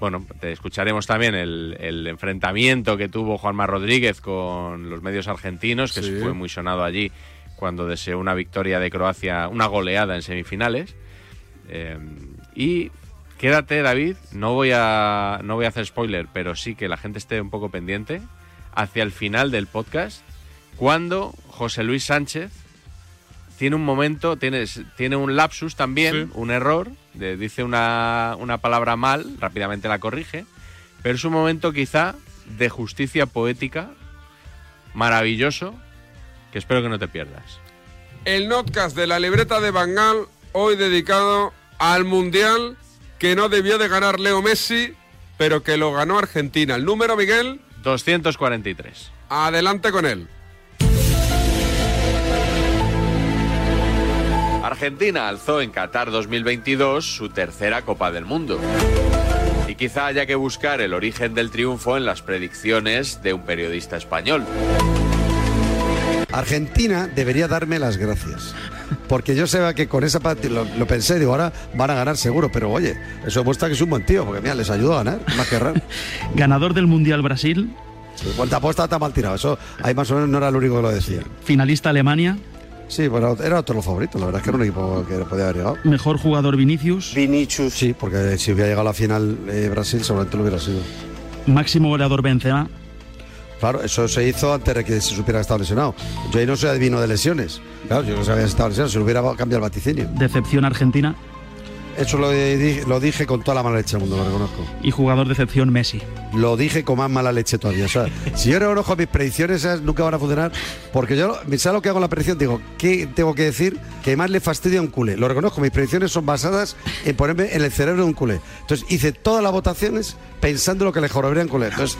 bueno, te escucharemos también el, el enfrentamiento que tuvo Juanma Rodríguez con los medios argentinos, que Sí. fue muy sonado allí cuando deseó una victoria de Croacia, una goleada en semifinales. Eh, y quédate, David, no voy, a, no voy a hacer spoiler, pero sí que la gente esté un poco pendiente hacia el final del podcast, cuando José Luis Sánchez tiene un momento, tiene, tiene un lapsus también, Sí. un error, de- dice una, una palabra mal, rápidamente la corrige, pero es un momento quizá de justicia poética maravilloso que espero que no te pierdas. El notcast de la libreta de Bangal, hoy dedicado al Mundial que no debió de ganar Leo Messi, pero que lo ganó Argentina. El número, Miguel, 243. adelante con él. Argentina alzó en Qatar 2022 su tercera Copa del Mundo. Y quizá haya que buscar el origen del triunfo en las predicciones de un periodista español. Argentina debería darme las gracias. Porque yo sé que con esa parte lo, lo pensé, digo, ahora van a ganar seguro, pero oye, eso demuestra que es un buen tío, porque mira, les ayudó a ganar, más que raro. Ganador del Mundial Brasil, Cuánta apuesta está mal tirado, eso ahí más o menos no era el único que lo decía. finalista Alemania, Sí, bueno, era otro de los favoritos, la verdad es que era un equipo que podía haber llegado. mejor jugador Vinicius, Vinicius. Sí, porque si hubiera llegado a la final eh, Brasil, seguramente lo hubiera sido. máximo goleador Benzema, Claro, eso se hizo antes de que se supiera que estaba lesionado. Yo ahí no soy adivino de lesiones. Claro, yo no sabía si estaba lesionado, se lo hubiera cambiado el vaticinio. decepción Argentina Eso lo dije, lo dije con toda la mala leche del mundo, lo reconozco. y jugador decepción Messi. Lo dije con más mala leche todavía. O sea, si yo reconozco mis predicciones, esas nunca van a funcionar. Porque yo, ¿sabes lo que hago en la predicción? Digo, ¿qué tengo que decir? Que más le fastidia a un culé. Lo reconozco, mis predicciones son basadas en ponerme en el cerebro de un culé. Entonces hice todas las votaciones pensando lo que le jorobaría un culé. Entonces,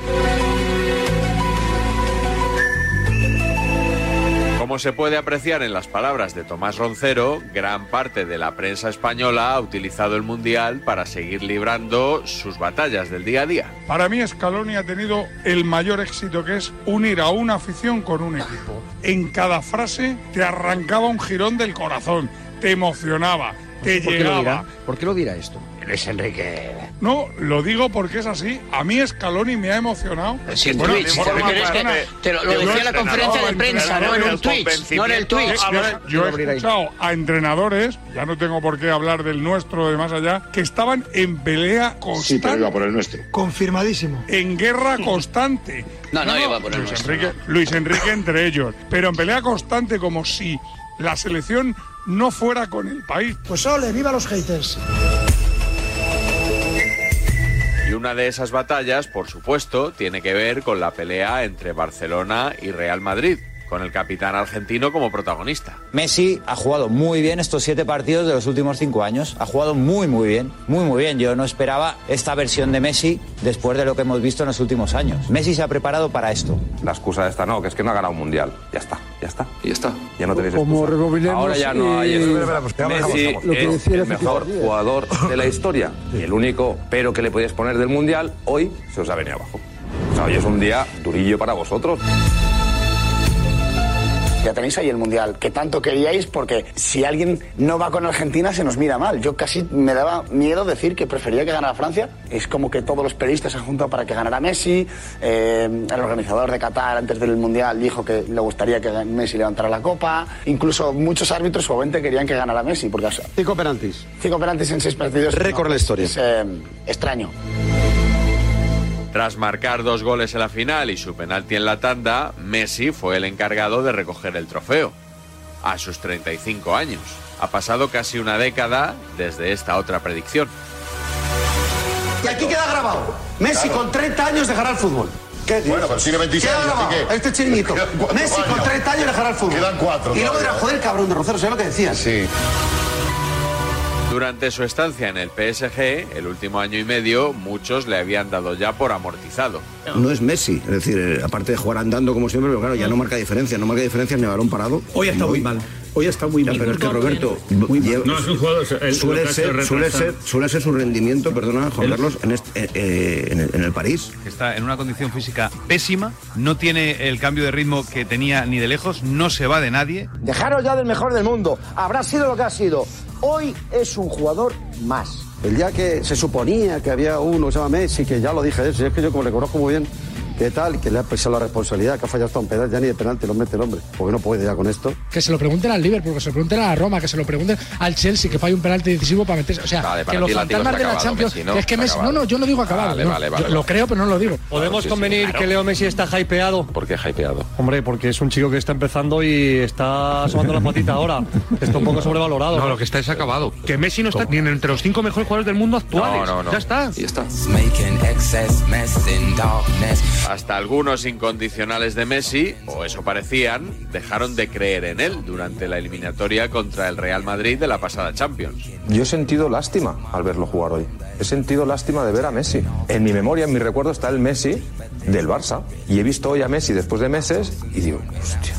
Como se puede apreciar en las palabras de Tomás Roncero, gran parte de la prensa española ha utilizado el Mundial para seguir librando sus batallas del día a día. Para mí Scaloni ha tenido el mayor éxito que es unir a una afición con un equipo. En cada frase te arrancaba un jirón del corazón, te emocionaba, te ¿Por qué lo llegaba. dirá? ¿Por qué lo dirá esto? Luis Enrique. No, lo digo porque es así. A mí Scaloni me ha emocionado. Sí, en Bueno, Twitch, forma que te lo- lo decía he la conferencia de prensa, no en un Twitch, no en el Twitch. Yo, yo he escuchado a entrenadores, ya no tengo por qué hablar del nuestro de más allá, que estaban en pelea constante. Sí, pero iba por el nuestro. Confirmadísimo. En guerra constante. No, no iba por el Luis nuestro, Enrique, Luis Enrique entre ellos. Pero en pelea constante como si la selección no fuera con el país. Pues ole, viva los haters. Una de esas batallas, por supuesto, tiene que ver con la pelea entre Barcelona y Real Madrid, con el capitán argentino como protagonista. Messi ha jugado muy bien estos siete partidos de los últimos cinco años. Ha jugado muy, muy bien. Muy, muy bien. Yo no esperaba esta versión de Messi después de lo que hemos visto en los últimos años. Messi se ha preparado para esto. La excusa esta no, que es que no ha ganado un mundial. Ya está, ya está. Y ya está. Ya no tenéis Como rebobinemos Ahora ya no hay y- espera, Messi vamos, vamos. Lo que es decía el el mejor jugador de la historia. Y el único pero que le podíais poner del mundial, hoy se os ha venido abajo. O sea, hoy es un día durillo para vosotros. Ya tenéis ahí el Mundial, que tanto queríais, porque si alguien no va con Argentina se nos mira mal. Yo casi me daba miedo decir que prefería que ganara Francia. Es como que todos los periodistas se han juntado para que ganara Messi. Eh, el organizador de Qatar antes del Mundial dijo que le gustaría que Messi levantara la copa. Incluso muchos árbitros suavemente querían que ganara Messi. Porque, Cinco penaltis. Cinco penaltis en seis partidos. Récord en la historia. Es eh, extraño. Tras marcar dos goles en la final y su penalti en la tanda, Messi fue el encargado de recoger el trofeo. A sus 35 años. Ha pasado casi una década desde esta otra predicción. Y aquí queda grabado. Messi con 30 años dejará el fútbol. ¿Qué? Bueno, pero tiene 26 Queda años, grabado. ¿y qué? Este chiringuito. Messi con años. 30 años dejará el fútbol. Quedan cuatro Y luego dirá, joder, cabrón de Rocero, ¿sabes lo que decías? Sí. Durante su estancia en el PSG, el último año y medio, muchos le habían dado ya por amortizado. No es Messi, es decir, eh, aparte de jugar andando como siempre, pero claro, ya no marca diferencia, no marca diferencia ni balón parado. Hoy ha estado muy mal. Hoy estado muy mal. pero es que Roberto lleva- No, es un jugador. el- suele, ser, hecho suele, retrasar. ser, suele ser su rendimiento, perdona, Juan Carlos, en, este- eh, eh, en el, en el París. está en una condición física pésima, no tiene el cambio de ritmo que tenía ni de lejos, no se va de nadie. Dejaros ya del mejor del mundo. Habrá sido lo que ha sido. Hoy es un jugador más. El día que se suponía que había uno que se llama Messi, que ya lo dije es que yo como le conozco muy bien, que tal, que le ha pesado la responsabilidad, que ha fallado hasta un pedal, ya ni de penalti lo mete el hombre, porque no puede ya con esto. Que se lo pregunten al Liverpool, que se lo pregunten a la Roma, que se lo pregunten al Chelsea, que falla un penalti decisivo para meterse. O sea, Vale, para que los fantasmas de la acabado, Champions. Messi, ¿no? es que Messi. No, no, yo no digo acabado. Vale, no. vale, Yo Lo creo, pero no lo digo. ¿Podemos sí, sí, convenir claro. que Leo Messi está hypeado? ¿Por qué hypeado? Hombre, porque es un chico que está empezando y está asomando la patita ahora. Está un poco sobrevalorado. No, lo que está es acabado. Que Messi no está ni entre los cinco mejores jugadores del mundo actuales. No, no, no. Ya está. Ya está. Hasta algunos incondicionales de Messi, o eso parecían, dejaron de creer en él durante la eliminatoria contra el Real Madrid de la pasada Champions. Yo he sentido lástima al verlo jugar hoy. He sentido lástima de ver a Messi. En mi memoria, en mi recuerdo está el Messi del Barça. Y he visto hoy a Messi después de meses y digo, hostia,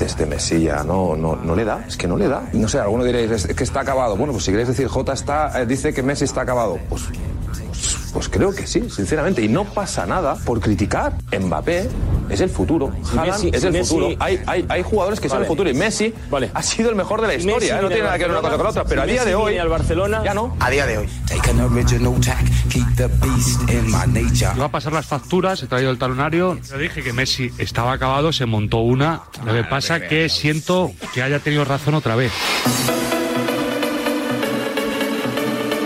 este, Messi ya no, no, no le da, es que no le da. No sé, alguno diréis, es que está acabado. Bueno, pues si queréis decir, J está, eh, dice que Messi está acabado. Pues, pues, creo que sí, sinceramente. Y no pasa nada por criticar. Mbappé es el futuro. Haaland Messi- es el Messi- futuro. Hay, hay, hay jugadores que son Vale. el futuro y Messi ha sido el mejor de la historia. Messi ¿eh? No tiene nada que ver una cosa con la otra. Pero a día de hoy al Barcelona ya no. A día de hoy. Iba a pasar las facturas, he traído el talonario. Yo dije que Messi estaba acabado, se montó una. Lo que pasa que siento que haya tenido razón otra vez.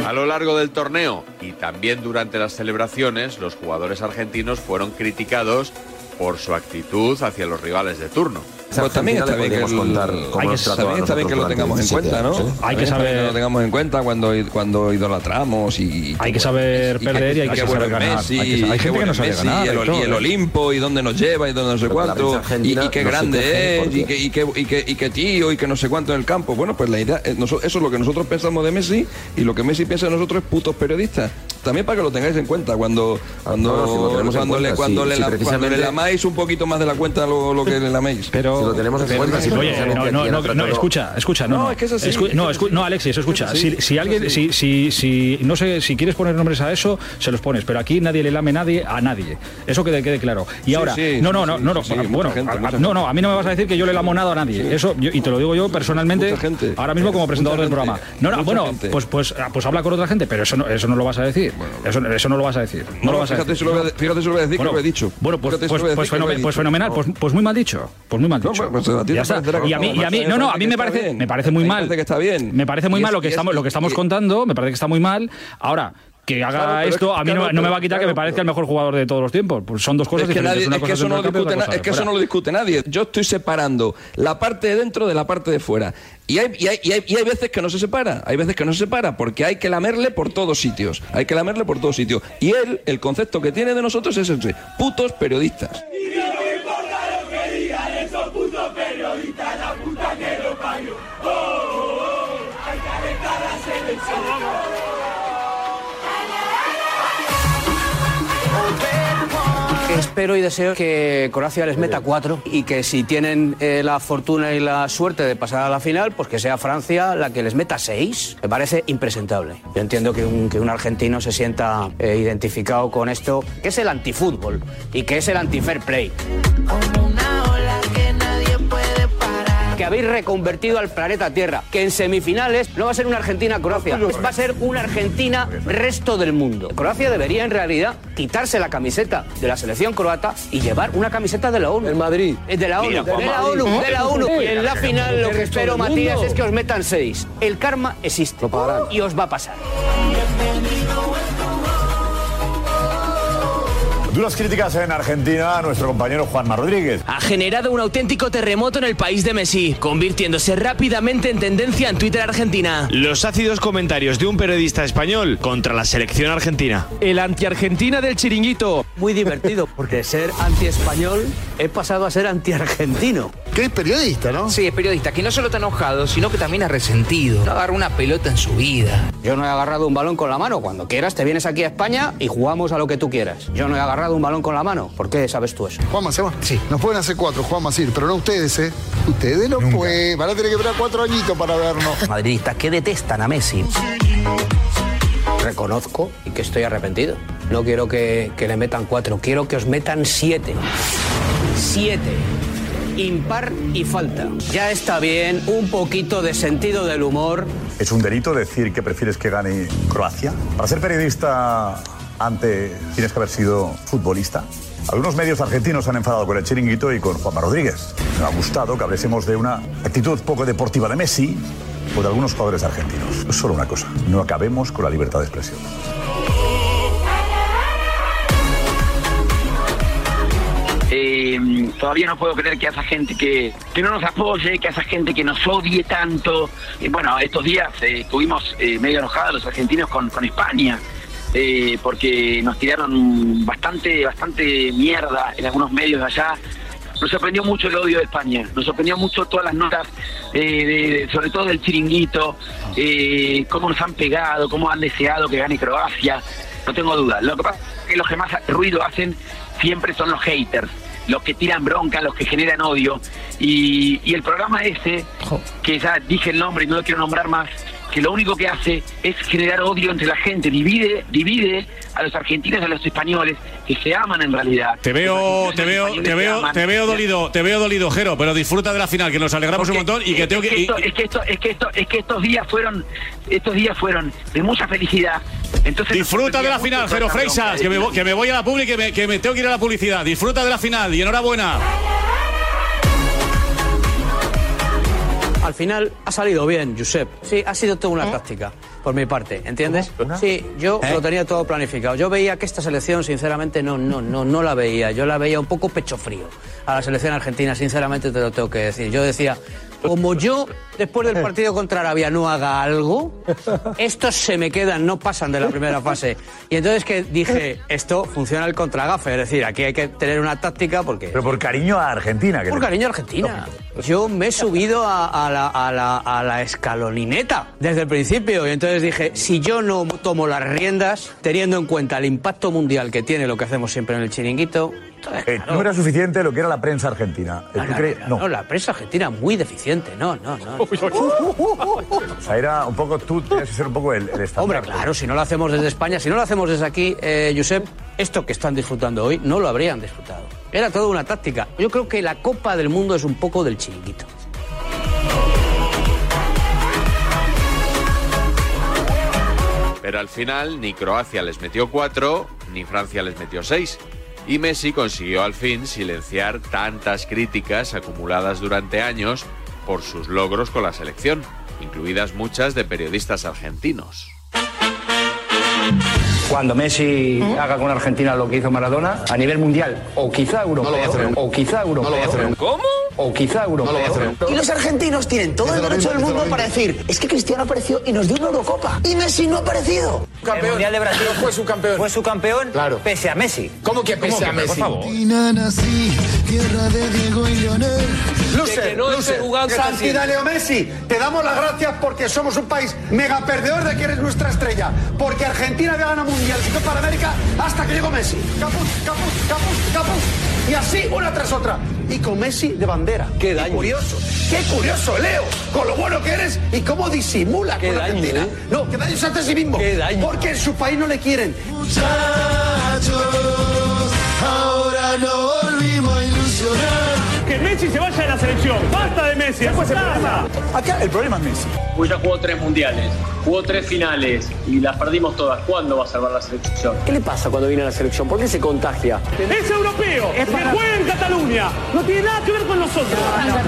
A lo largo del torneo también durante las celebraciones, los jugadores argentinos fueron criticados por su actitud hacia los rivales de turno. Pues también está bien que, el- hay que, también está bien que lo tengamos en cuenta, ¿no? Hay que saber- lo tengamos en cuenta cuando, cuando idolatramos y Hay que saber perder y hay que qué saber ganar. Messi, Hay que- hay qué gente que no sabe Messi, ganar, y el. Olimpo y dónde nos lleva y dónde no sé que cuánto y, qué no grande es y qué, y, qué, y, qué, y qué tío y que no sé cuánto en el campo. Bueno, pues la idea, eh, eso es lo que nosotros pensamos de Messi y lo que Messi piensa de nosotros es putos periodistas. También para que lo tengáis en cuenta cuando cuando, No, no, si lo tenemos en cuando, le, cuando, si- le, si cuando le lamáis un poquito más de la cuenta lo, lo que le laméis. Pero, Si lo tenemos en cuenta, si oye, no, no, no, no, escucha, escucha, no, No, no, es que es así, Escu- es que no, es escu- no, Alexis, escucha, Es así, si, si alguien, si, si, si, no sé, si quieres poner nombres a eso, se los pones, pero aquí nadie le lame nadie a nadie, eso que te quede claro. Y Sí, ahora, sí, no, no, no, sí, no, bueno, no, no, a mí no me vas a decir que yo le lamo nada a nadie, eso, yo- y te lo digo yo personalmente, ahora mismo como presentador del programa. No, no, bueno, pues, pues, ah, pues habla con otra gente, pero eso no, eso no lo vas a decir, eso, eso no lo vas a decir, no, No, lo vas a fíjate, decir. si lo voy a, fíjate si lo voy a decir Bueno, que lo he dicho. Bueno, pues, pues, a pues, decir que lo he fenomen- pues fenomenal, pues, pues muy mal dicho, pues muy mal No, dicho. pues, pues, a Ya está. Y a mí, no, y a mí, me no, no, a parece mí me parece, me parece muy mal. parece que está bien. Me parece muy mal lo que estamos, lo que estamos contando, me parece que está muy mal. Ahora, que haga Claro, pero es esto, que- a mí no, claro, no me va a quitar que me parezca el mejor jugador de todos los tiempos. Pues son dos cosas Es que, diferentes. nadie, es, que eso no lo discute otra na- es que cosa eso no lo discute nadie. Yo estoy separando la parte de dentro de la parte de fuera. Y hay, y, hay, y, hay, y hay veces que no se separa. Hay veces que no se separa porque hay que lamerle por todos sitios. Hay que lamerle por todos sitios. Y él, el concepto que tiene de nosotros es ese: putos periodistas. Espero y deseo que Croacia les meta cuatro y que si tienen eh, la fortuna y la suerte de pasar a la final, pues que sea Francia la que les meta seis. Me parece impresentable. Yo entiendo que un, que un argentino se sienta eh, identificado con esto, que es el antifútbol y que es el anti-fair play. Que habéis reconvertido al planeta Tierra, que en semifinales no va a ser una Argentina-Croacia, va a ser una Argentina-resto del mundo. Croacia debería en realidad quitarse la camiseta de la selección croata y llevar una camiseta de la ONU. El Madrid. De la ONU, Mira, de la Madrid. ONU, de la ONU. Y en la final lo que resto espero, Matías, es que os metan seis. El karma existe y os va a pasar. Duras críticas en Argentina a nuestro compañero Juanma Rodríguez. Ha generado un auténtico terremoto en el país de Messi, convirtiéndose rápidamente en tendencia en Twitter Argentina. Los ácidos comentarios de un periodista español contra la selección argentina. El anti-Argentina del chiringuito. Muy divertido, porque ser anti-español he pasado a ser anti-argentino. Que es periodista, ¿no? Sí, es periodista, que no solo está enojado, sino que también ha resentido. No agarra una pelota en su vida. Yo no he agarrado un balón con la mano. Cuando quieras te vienes aquí a España y jugamos a lo que tú quieras. Yo no he agarrado un balón con la mano. ¿Por qué sabes tú eso? Juanma, ¿se va? Sí. Nos pueden hacer cuatro, Juanma, sí, pero no ustedes, ¿eh? Ustedes no pueden. Van a tener que esperar cuatro añitos para vernos. Madridistas que detestan a Messi. Reconozco y que estoy arrepentido. No quiero que, que le metan cuatro, quiero que os metan siete. Siete. Impar y falta. Ya está bien un poquito de sentido del humor. ¿Es un delito decir que prefieres que gane Croacia? Para ser periodista antes tienes que haber sido futbolista. Algunos medios argentinos han enfadado con el chiringuito y con Juanma Rodríguez. Me ha gustado que hablésemos de una actitud poco deportiva de Messi o de algunos jugadores argentinos. Solo una cosa, no acabemos con la libertad de expresión. Eh, todavía no puedo creer que a esa gente que, que no nos apoye, que a esa gente que nos odie tanto. Eh, bueno, estos días eh, estuvimos eh, medio enojados los argentinos con, con España, eh, porque nos tiraron bastante, bastante mierda en algunos medios de allá. Nos sorprendió mucho el odio de España, nos sorprendió mucho todas las notas, eh, de- sobre todo del chiringuito, eh, cómo nos han pegado, cómo han deseado que gane Croacia, no tengo duda. Lo que pasa es que los que más ruido hacen siempre son los haters, los que tiran bronca, los que generan odio. Y, y el programa ese, que ya dije el nombre y no lo quiero nombrar más, que lo único que hace es generar odio entre la gente, divide, divide a los argentinos y a los españoles, que se aman en realidad. Te veo, te veo, te veo, aman. te veo dolido, te veo dolido, Jero, pero disfruta de la final, que nos alegramos un montón y que tengo es que. que y- esto, es que esto, es que esto, es que estos días fueron, estos días fueron de mucha felicidad. Entonces Disfruta de la final, Jero Freisas, que me, voy- que me voy a la publi, que me, que me tengo que ir a la publicidad. Disfruta de la final y enhorabuena. Al final ha salido bien, Josep. Sí, ha sido toda una táctica, por mi parte, ¿entiendes? Sí, yo ¿Eh? lo tenía todo planificado. Yo veía que esta selección, sinceramente, no, no, no, no la veía. Yo la veía un poco pecho frío. A la selección argentina, sinceramente, te lo tengo que decir. Yo decía, como yo, después del partido contra Arabia, no haga algo, estos se me quedan, no pasan de la primera fase. Y entonces que dije, esto funciona el contragafe, es decir, aquí hay que tener una táctica porque... Pero por cariño a Argentina. que Por cariño a Argentina. Yo me he subido a, a la, a la- a la escalonineta desde el principio y entonces dije, si yo no tomo las riendas, teniendo en cuenta el impacto mundial que tiene lo que hacemos siempre en el chiringuito... entonces, Eh, no era suficiente lo que era la prensa argentina. No, ¿tú no, crees? no, no, la prensa argentina muy deficiente, no, no, no. O sea, era un poco, tú tenías que ser un poco el, el estándar. Hombre, claro, si no lo hacemos desde España, si no lo hacemos desde aquí, eh, Josep, esto que están disfrutando hoy no lo habrían disfrutado. Era toda una táctica. Yo creo que la Copa del Mundo es un poco del chiringuito. Pero al final ni Croacia les metió cuatro, ni Francia les metió seis. Y Messi consiguió al fin silenciar tantas críticas acumuladas durante años por sus logros con la selección, incluidas muchas de periodistas argentinos. Cuando Messi haga con Argentina lo que hizo Maradona, a nivel mundial, o quizá europeo, o quizá europeo. ¿Cómo? O quizá europeo. Y los argentinos tienen todo el derecho del mundo para decir, es que Cristiano apareció y nos dio una Eurocopa. Y Messi no ha aparecido. El Mundial de Brasil fue su campeón. Fue su campeón Claro. pese a Messi. ¿Cómo que pese a Por Messi? favor. nací, tierra de Diego y Leonel. Lucer, que no esté Lucer, jugando Santidad Leo Messi, te damos las gracias porque somos un país mega perdedor de que eres nuestra estrella. Porque Argentina había ganado Mundial y Copa de América hasta que llegó Messi. Caput, caput, caput, caput. Y así una tras otra. Y con Messi de bandera. Qué daño. curioso. Qué curioso, Leo. Con lo bueno que eres y cómo disimula con Argentina. No, qué daño se hace a sí mismo. Porque en su país no le quieren. ahora no volvimos a ilusionar. Que Messi se vaya de la selección. Basta de Messi. Después el problema. Acá el problema es Messi. Pues ya jugó tres mundiales, jugó tres finales y las perdimos todas. ¿Cuándo va a salvar la selección? ¿Qué le pasa cuando viene a la selección? ¿Por qué se contagia? Es europeo. Que juega en Cataluña. No tiene nada que ver con nosotros.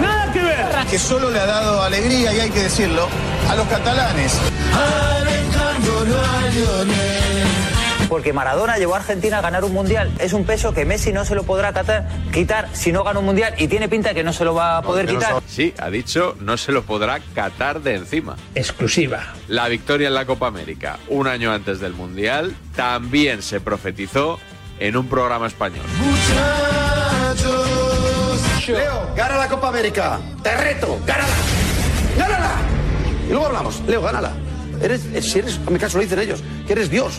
Nada que ver. Que solo le ha dado alegría, y hay que decirlo, a los catalanes. Alejandro a Lionel. Porque Maradona llevó a Argentina a ganar un mundial. Es un peso que Messi no se lo podrá catar- quitar si no gana un mundial y tiene pinta que no se lo va a poder quitar. Sí, ha dicho, no se lo podrá catar de encima. Exclusiva. La victoria en la Copa América, un año antes del Mundial, también se profetizó en un programa español. Leo, gana la Copa América. Te reto, gánala. Gánala. Y luego hablamos. Leo, gánala. Eres, si eres, a mi caso lo dicen ellos, que eres Dios.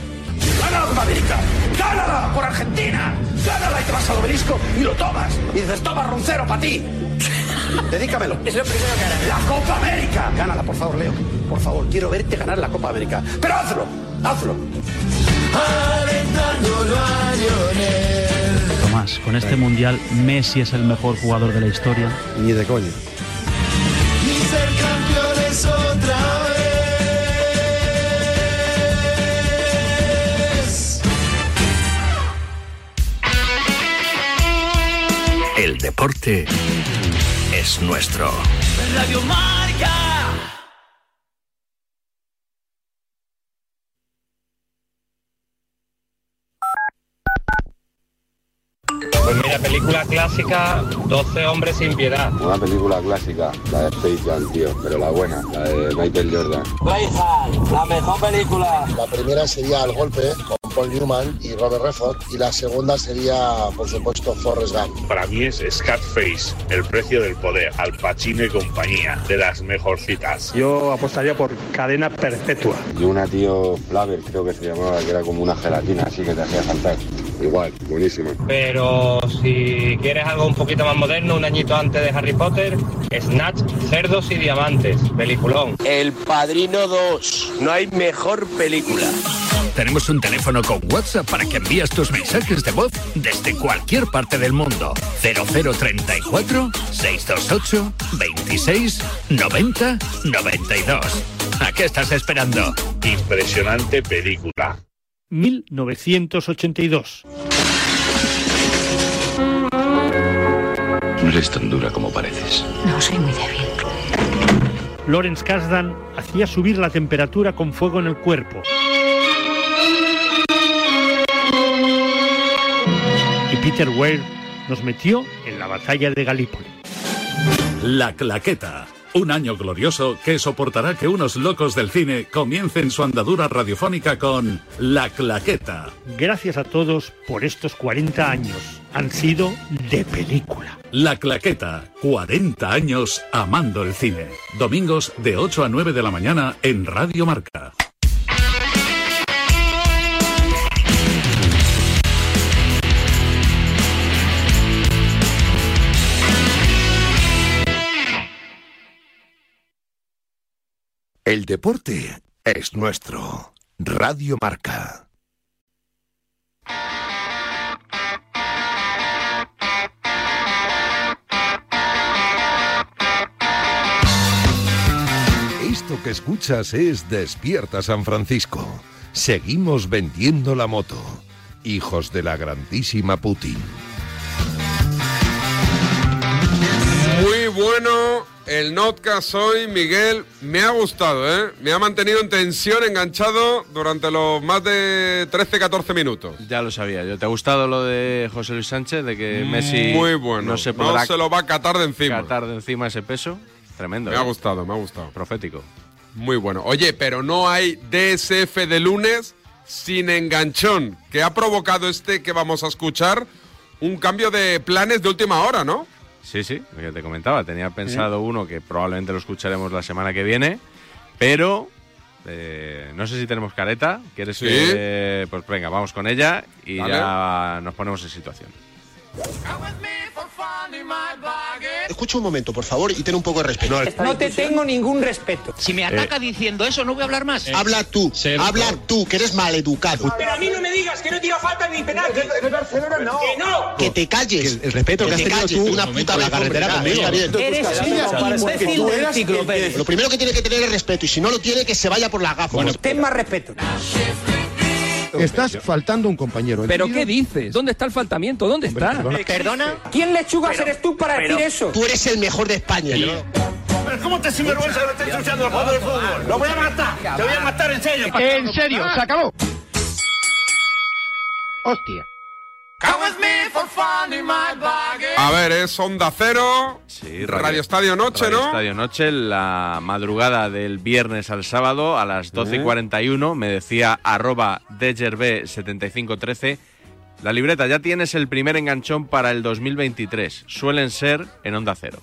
Gana la Copa América. Gánala por Argentina. Gánala y te vas al obelisco y lo tomas. Y dices, toma roncero para ti. Dedícamelo. Es lo primero que harás. La Copa América. Gánala, por favor, Leo. Por favor, quiero verte ganar la Copa América. Pero hazlo, hazlo. Tomás, con este mundial Messi es el mejor jugador de la historia. Ni de coña. Y ser campeones otra El deporte es nuestro. Radio Marca. Pues mira, película clásica, 12 hombres sin piedad. Una película clásica, la de Space Jam, tío, pero la buena, la de Michael Jordan. Braveheart, la mejor película. La primera sería El Golpe, con Paul Newman y Robert Redford. Y la segunda sería, por supuesto, Forrest Gump. Para mí es Scarface, El precio del poder, Al Pacino y compañía, de las mejorcitas. Yo apostaría por cadena perpetua. Y una, tío, Flaver, creo que se llamaba, que era como una gelatina así que te hacía saltar. Igual, buenísima. Pero si quieres algo un poquito más moderno, un añito antes de Harry Potter, Snatch, Cerdos y Diamantes, peliculón. El Padrino 2. No hay mejor película. Tenemos un teléfono con WhatsApp para que envíes tus mensajes de voz desde cualquier parte del mundo. 0034 628 26 90 92. ¿A qué estás esperando? Impresionante película. 1982. No eres tan dura como pareces. No, soy muy débil. Lawrence Kasdan hacía subir la temperatura con fuego en el cuerpo. Peter Weir nos metió en la batalla de Galípoli. La Claqueta. Un año glorioso que soportará que unos locos del cine comiencen su andadura radiofónica con La Claqueta. Gracias a todos por estos 40 años. Han sido de película. La Claqueta, 40 años amando el cine. Domingos de 8 a 9 de la mañana en Radio Marca. El deporte es nuestro. Radio Marca. Esto que escuchas es Despierta San Francisco. Seguimos vendiendo la moto. Hijos de la grandísima Putin. Muy bueno el notcast hoy, Miguel. Me ha gustado, ¿eh? Me ha mantenido en tensión, enganchado durante los más de 13-14 minutos. Ya lo sabía yo. ¿Te ha gustado lo de José Luis Sánchez? De que Messi Muy bueno. no se No podrá se lo va a catar de encima. catar de encima ese peso. Tremendo. Me ha ¿eh? gustado, me ha gustado. Profético. Muy bueno. Oye, pero no hay DSF de lunes sin enganchón, que ha provocado este que vamos a escuchar un cambio de planes de última hora, ¿no? Sí, sí, lo que te comentaba. Tenía pensado uno que probablemente lo escucharemos la semana que viene, pero eh, no sé si tenemos careta. ¿Quieres Sí. que.? Pues venga, vamos con ella y Vale. ya nos ponemos en situación. Escucha un momento, por favor, y ten un poco de respeto. No te tengo ningún respeto. Si me ataca diciendo eso, no voy a hablar más. Habla tú, habla tú, que eres maleducado. Pero a mí no me digas que no tira falta ni penalti. De Barcelona no. Que no. Que te calles. el respeto que, has tenido tú una puta vez carretera conmigo. Eres un imbécil del enciclopedia. Lo primero que tiene que tener es respeto, y si no lo tiene, que se vaya por la gafa. Ten más respeto. Estás faltando un compañero. ¿Pero qué dices? ¿Dónde está el faltamiento? ¿Dónde está? ¿Perdona? ¿Quién lechugas eres tú para decir eso? Tú eres el mejor de España. Pero ¿cómo te sinvergüenza que me estás ensuciando el juego del fútbol? ¡Lo voy a matar! ¡Te voy a matar en serio! En serio, se acabó. Hostia. A ver, es Onda Cero, Sí, Radio, Estadio Noche, Radio ¿no? Estadio Noche, la madrugada del viernes al sábado a las 12 y 41, me decía arroba DGRB7513. La libreta, ya tienes el primer enganchón para el 2023. Suelen ser en Onda Cero.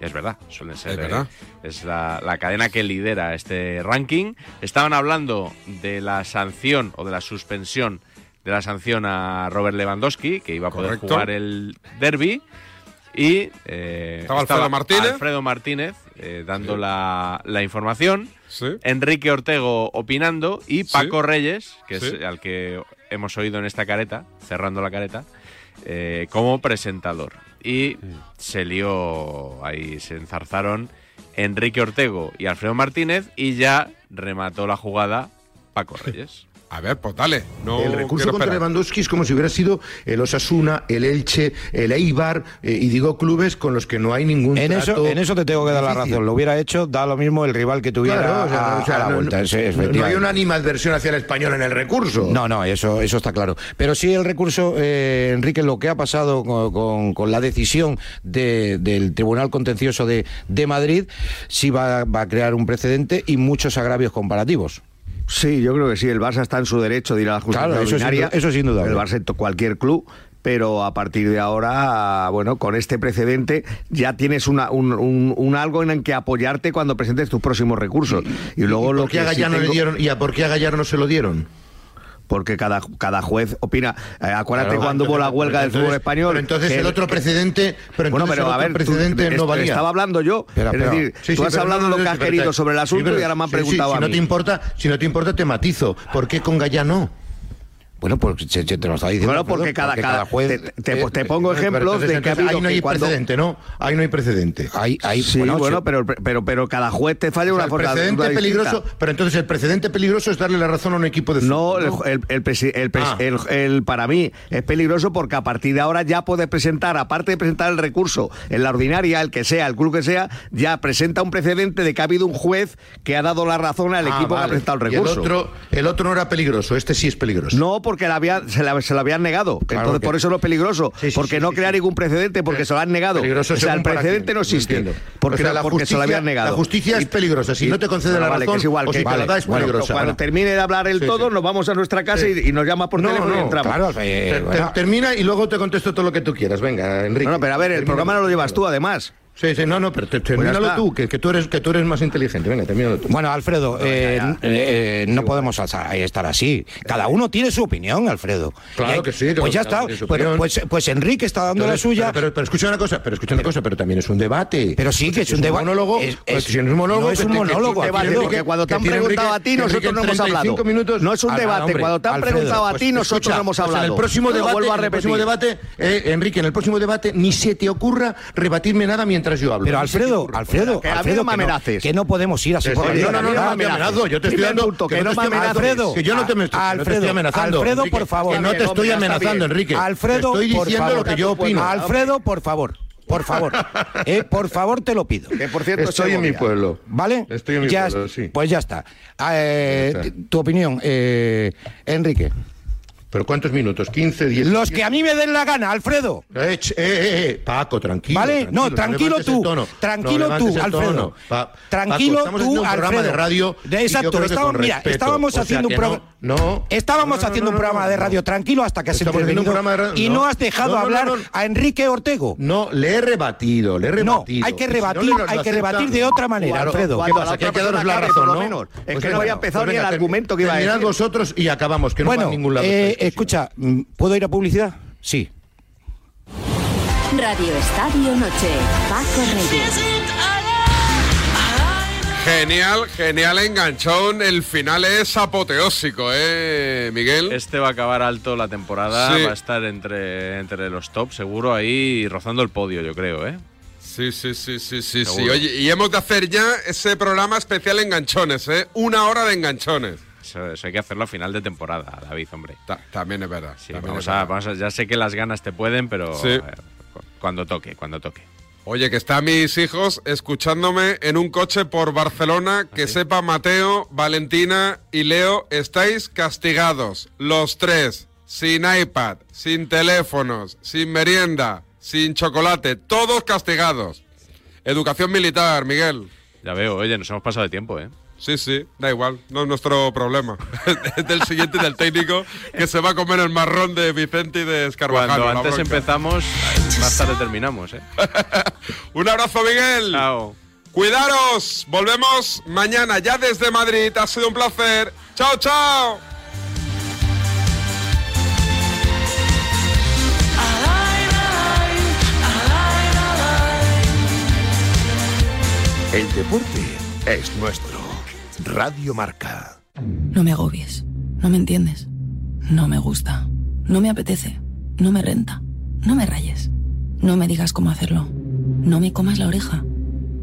Es verdad, suelen ser. Es eh, verdad. es la, la cadena que lidera este ranking. Estaban hablando de la sanción o de la suspensión de la sanción a Robert Lewandowski, que iba a poder Correcto. jugar el derby. Y eh, Estaba Alfredo Martínez. Alfredo Martínez, eh, dando la, la información. Sí. Enrique Ortego opinando. Y Paco Reyes, que es al que hemos oído en esta careta, cerrando la careta, eh, como presentador. Y se lió, ahí se enzarzaron Enrique Ortego y Alfredo Martínez. Y ya remató la jugada Paco Reyes. A ver, pues dale. No el recurso contra esperar. Lewandowski es como si hubiera sido el Osasuna, el Elche, el Eibar, eh, y digo clubes con los que no hay ningún En eso, en eso te tengo que dar la razón. Lo hubiera hecho, da lo mismo el rival que tuviera Claro, o sea, a, o sea, a la no- vuelta. no- no hay una animadversión hacia el español en el recurso. No, no, eso, eso está claro. Pero sí el recurso, eh, Enrique, lo que ha pasado con, con- con la decisión de- del Tribunal Contencioso de, de Madrid, sí va, va a crear un precedente y muchos agravios comparativos. Sí, yo creo que sí. El Barça está en su derecho de ir a la justicia Claro, ordinaria. eso sin duda. El Barça, cualquier club. Pero a partir de ahora, bueno, con este precedente ya tienes una, un, un- un algo en el que apoyarte cuando presentes tus próximos recursos. Y, luego ¿Y lo por qué a que sí no le dieron y a por qué a Gallar no se lo dieron? Porque cada, cada juez opina. Eh, acuérdate Claro, cuando hubo la huelga del fútbol español. pero entonces que el otro precedente, pero bueno, pero a ver, tú- precedente no valía. estaba hablando yo. Es decir, Sí, sí, tú has hablado lo que has querido sobre el asunto y ahora me han preguntado si no te importa, si no te importa te matizo. ¿Por qué con Gallar no? Bueno, pues se- se te lo está diciendo. Bueno, porque cada, cada juez. te, te- te pongo Pero ejemplos de que ha entonces habido ahí no hay cuando- precedente, ¿no? Ahí no hay precedente. Ahí, ahí, Sí, bueno, pero, pero, pero cada juez te falla O sea, una el forma precedente una distinta. peligroso, pero entonces el precedente peligroso es darle la razón a un equipo de No, fútbol. el, el- el el pres- Ah. el- el- para mí es peligroso porque a partir de ahora ya puedes presentar, aparte de presentar el recurso en la ordinaria, el que sea, el club que sea, ya presenta un precedente de que ha habido un juez que ha dado la razón al Ah, equipo que ha presentado el Y recurso. el otro, el otro no era peligroso, este sí es peligroso. No, porque porque la había, se, la, se la habían negado. Entonces, que- por eso no es peligroso. Sí, sí, porque sí, no crea ningún precedente, porque se lo han negado. Peligroso o sea, el precedente no existe. Porque, O sea, la porque se lo habían negado. la justicia es peligrosa. Si no te concede la vale, razón, que es igual, o que, si te la da, es bueno, peligrosa. cuando Bueno. termine de hablar el todo, nos vamos a nuestra casa y, y nos llama por No, teléfono y entramos. Claro, eh, bueno, termina y luego te contesto todo lo que tú quieras. Venga, Enrique. No, pero a ver, el programa no lo llevas tú, además. Sí, sí, no, no, pero te- Pues termínalo está. tú, que, que tú eres, que tú eres más inteligente. Venga, termínalo tú. Bueno, Alfredo, eh, eh, eh, no podemos estar así. Cada uno tiene su opinión, Alfredo. Claro hay- que sí, Pues ya está. su Pues, pues, pues Enrique está dando Pero, la suya. Pero, pero, pero escucha una cosa, pero escucha una cosa, pero también es un debate. Pero sí, que es si un debate. monólogo, Es- pues es- si es un monólogo, no es un monólogo, que- debate, que- porque que- cuando te han preguntado a ti, nosotros no hemos 35 hablado. minutos- No es un debate, cuando te han preguntado a pues ti, nosotros no hemos pues hablado. En el próximo debate, vuelvo a en el próximo repetir. debate, eh, Enrique, en el próximo debate ni se te ocurra rebatirme nada mientras yo hablo. Pero Alfredo. Alfredo, que Alfredo, no me que, no, amenaces. que no podemos ir así Sí, por no, no, no, no, te amenazo, yo te estoy dando que no me Alfredo, que yo no te, me- estoy amenazando. Alfredo, por favor. Que no te estoy amenazando. Enrique. Alfredo, estoy por diciendo favor. lo que yo opino. Alfredo, por favor. Por favor. Eh, por favor, te lo pido. Que por cierto, Estoy en mi pueblo. ¿Vale? Estoy en mi Ya- pueblo, sí. Pues ya está. Ah, eh, Ya está. Tu opinión, eh, Enrique. ¿Pero cuántos minutos? ¿15, 10? Los que a mí me den la gana, Alfredo. Eh, eh, eh, eh, Paco, tranquilo. ¿Vale? No, tranquilo tú. tono. Tranquilo No tú, Alfredo. Pa- Tranquilo Paco, tú, haciendo un programa Alfredo. de radio. Exacto, estábamos- con mira, estábamos O sea haciendo un programa- No, no. Estábamos No, no, haciendo no, un no, programa no, de no. radio tranquilo hasta que has Estamos haciendo un intervenido programa de radio- y no. no has dejado No, no, hablar no, no. a Enrique Ortego. No, le he rebatido, le he No, rebatido. hay que si rebatir, lo hay que rebatir de otra manera, Claro, Alfredo. ¿qué pasa? la Que hay que daros la razón, ¿no? menos. Es Pues que no había empezado pues ni el argumento que iba a decir. vosotros y acabamos, que no va a ningún lado. Escucha, mm, ¿puedo ir a publicidad? Sí. Radio Estadio Noche. Paco Reyes. Genial, genial enganchón. El final es apoteósico, ¿eh, Miguel? Este va a acabar alto la temporada, Sí. va a estar entre, entre los top, seguro ahí rozando el podio, yo creo, ¿eh? Sí, sí, sí, sí, sí, sí. Oye, y hemos de hacer ya ese programa especial enganchones, ¿eh? Una hora de enganchones. Eso, eso hay que hacerlo a final de temporada, David, hombre. Ta- también es verdad. Sí, también vamos es a, verdad. vamos a- ya sé que las ganas te pueden, pero Sí. eh, cu- cuando toque, cuando toque. Oye, que están mis hijos escuchándome en un coche por Barcelona. Que sepa Mateo, Valentina y Leo, estáis castigados. Los tres. Sin iPad, sin teléfonos, sin merienda, sin chocolate. Todos castigados. Educación militar, Miguel. Ya veo, oye, nos hemos pasado de tiempo, ¿eh? Sí, sí, da igual, no es nuestro problema. es del siguiente y del técnico que se va a comer el marrón de Vicente y de Escarvajal. Cuando antes empezamos, más tarde terminamos, ¿eh? Un abrazo, Miguel. Chao. Cuidaros. Volvemos mañana ya desde Madrid. Ha sido un placer. Chao, chao. El deporte es nuestro. Radio Marca. No me agobies. No me entiendes. No me gusta. No me apetece. No me renta. No me rayes. No me digas cómo hacerlo. No me comas la oreja.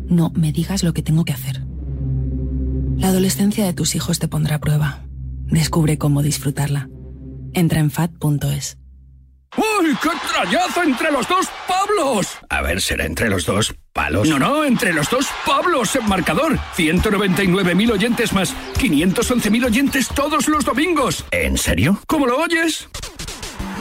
No me digas lo que tengo que hacer. La adolescencia de tus hijos te pondrá a prueba. Descubre cómo disfrutarla. Entra en fat.es. ¡Uy, qué trayazo entre los dos Pablos! A ver, será entre los dos palos. No, no, entre los dos Pablos en marcador. 199.000 oyentes más 511.000 oyentes todos los domingos. ¿En serio? ¿Cómo lo oyes?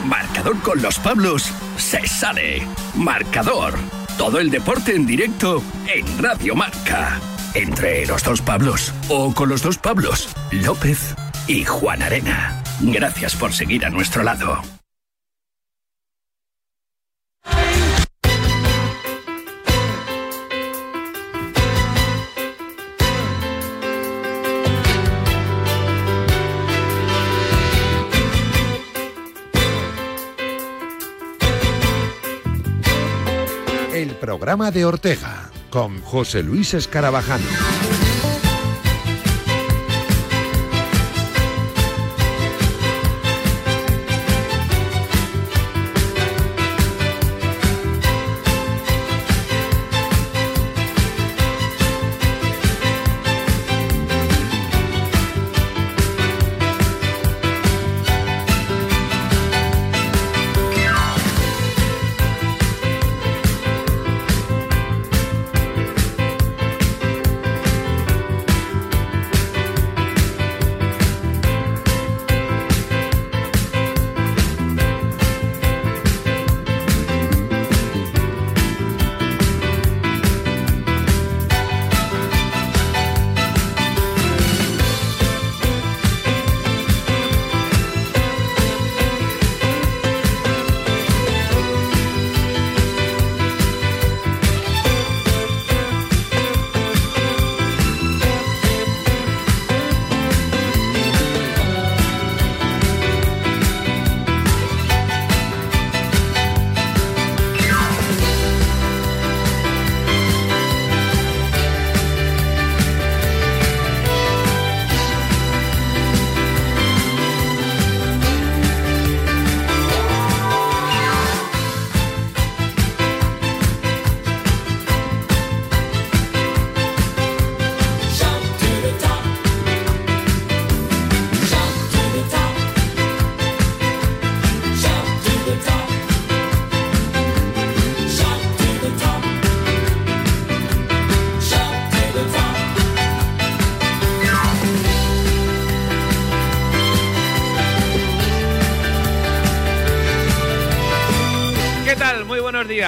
Marcador con los Pablos se sale. Marcador. Todo el deporte en directo en Radio Marca. Entre los dos Pablos o con los dos Pablos, López y Juan Arena. Gracias por seguir a nuestro lado. Programa de Ortega con José Luis Escarabajano.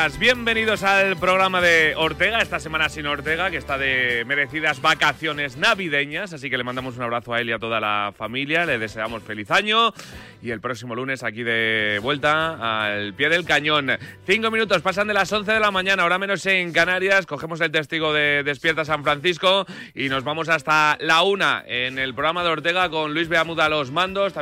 Bienvenidos al programa de Ortega, esta semana sin Ortega, que está de merecidas vacaciones navideñas, así que le mandamos un abrazo a él y a toda la familia, le deseamos feliz año y el próximo lunes aquí de vuelta al pie del cañón. Cinco minutos, pasan de las 11 de la mañana, ahora menos en Canarias, cogemos el testigo de Despierta San Francisco y nos vamos hasta la una en el programa de Ortega con Luis Beamuda a los mandos.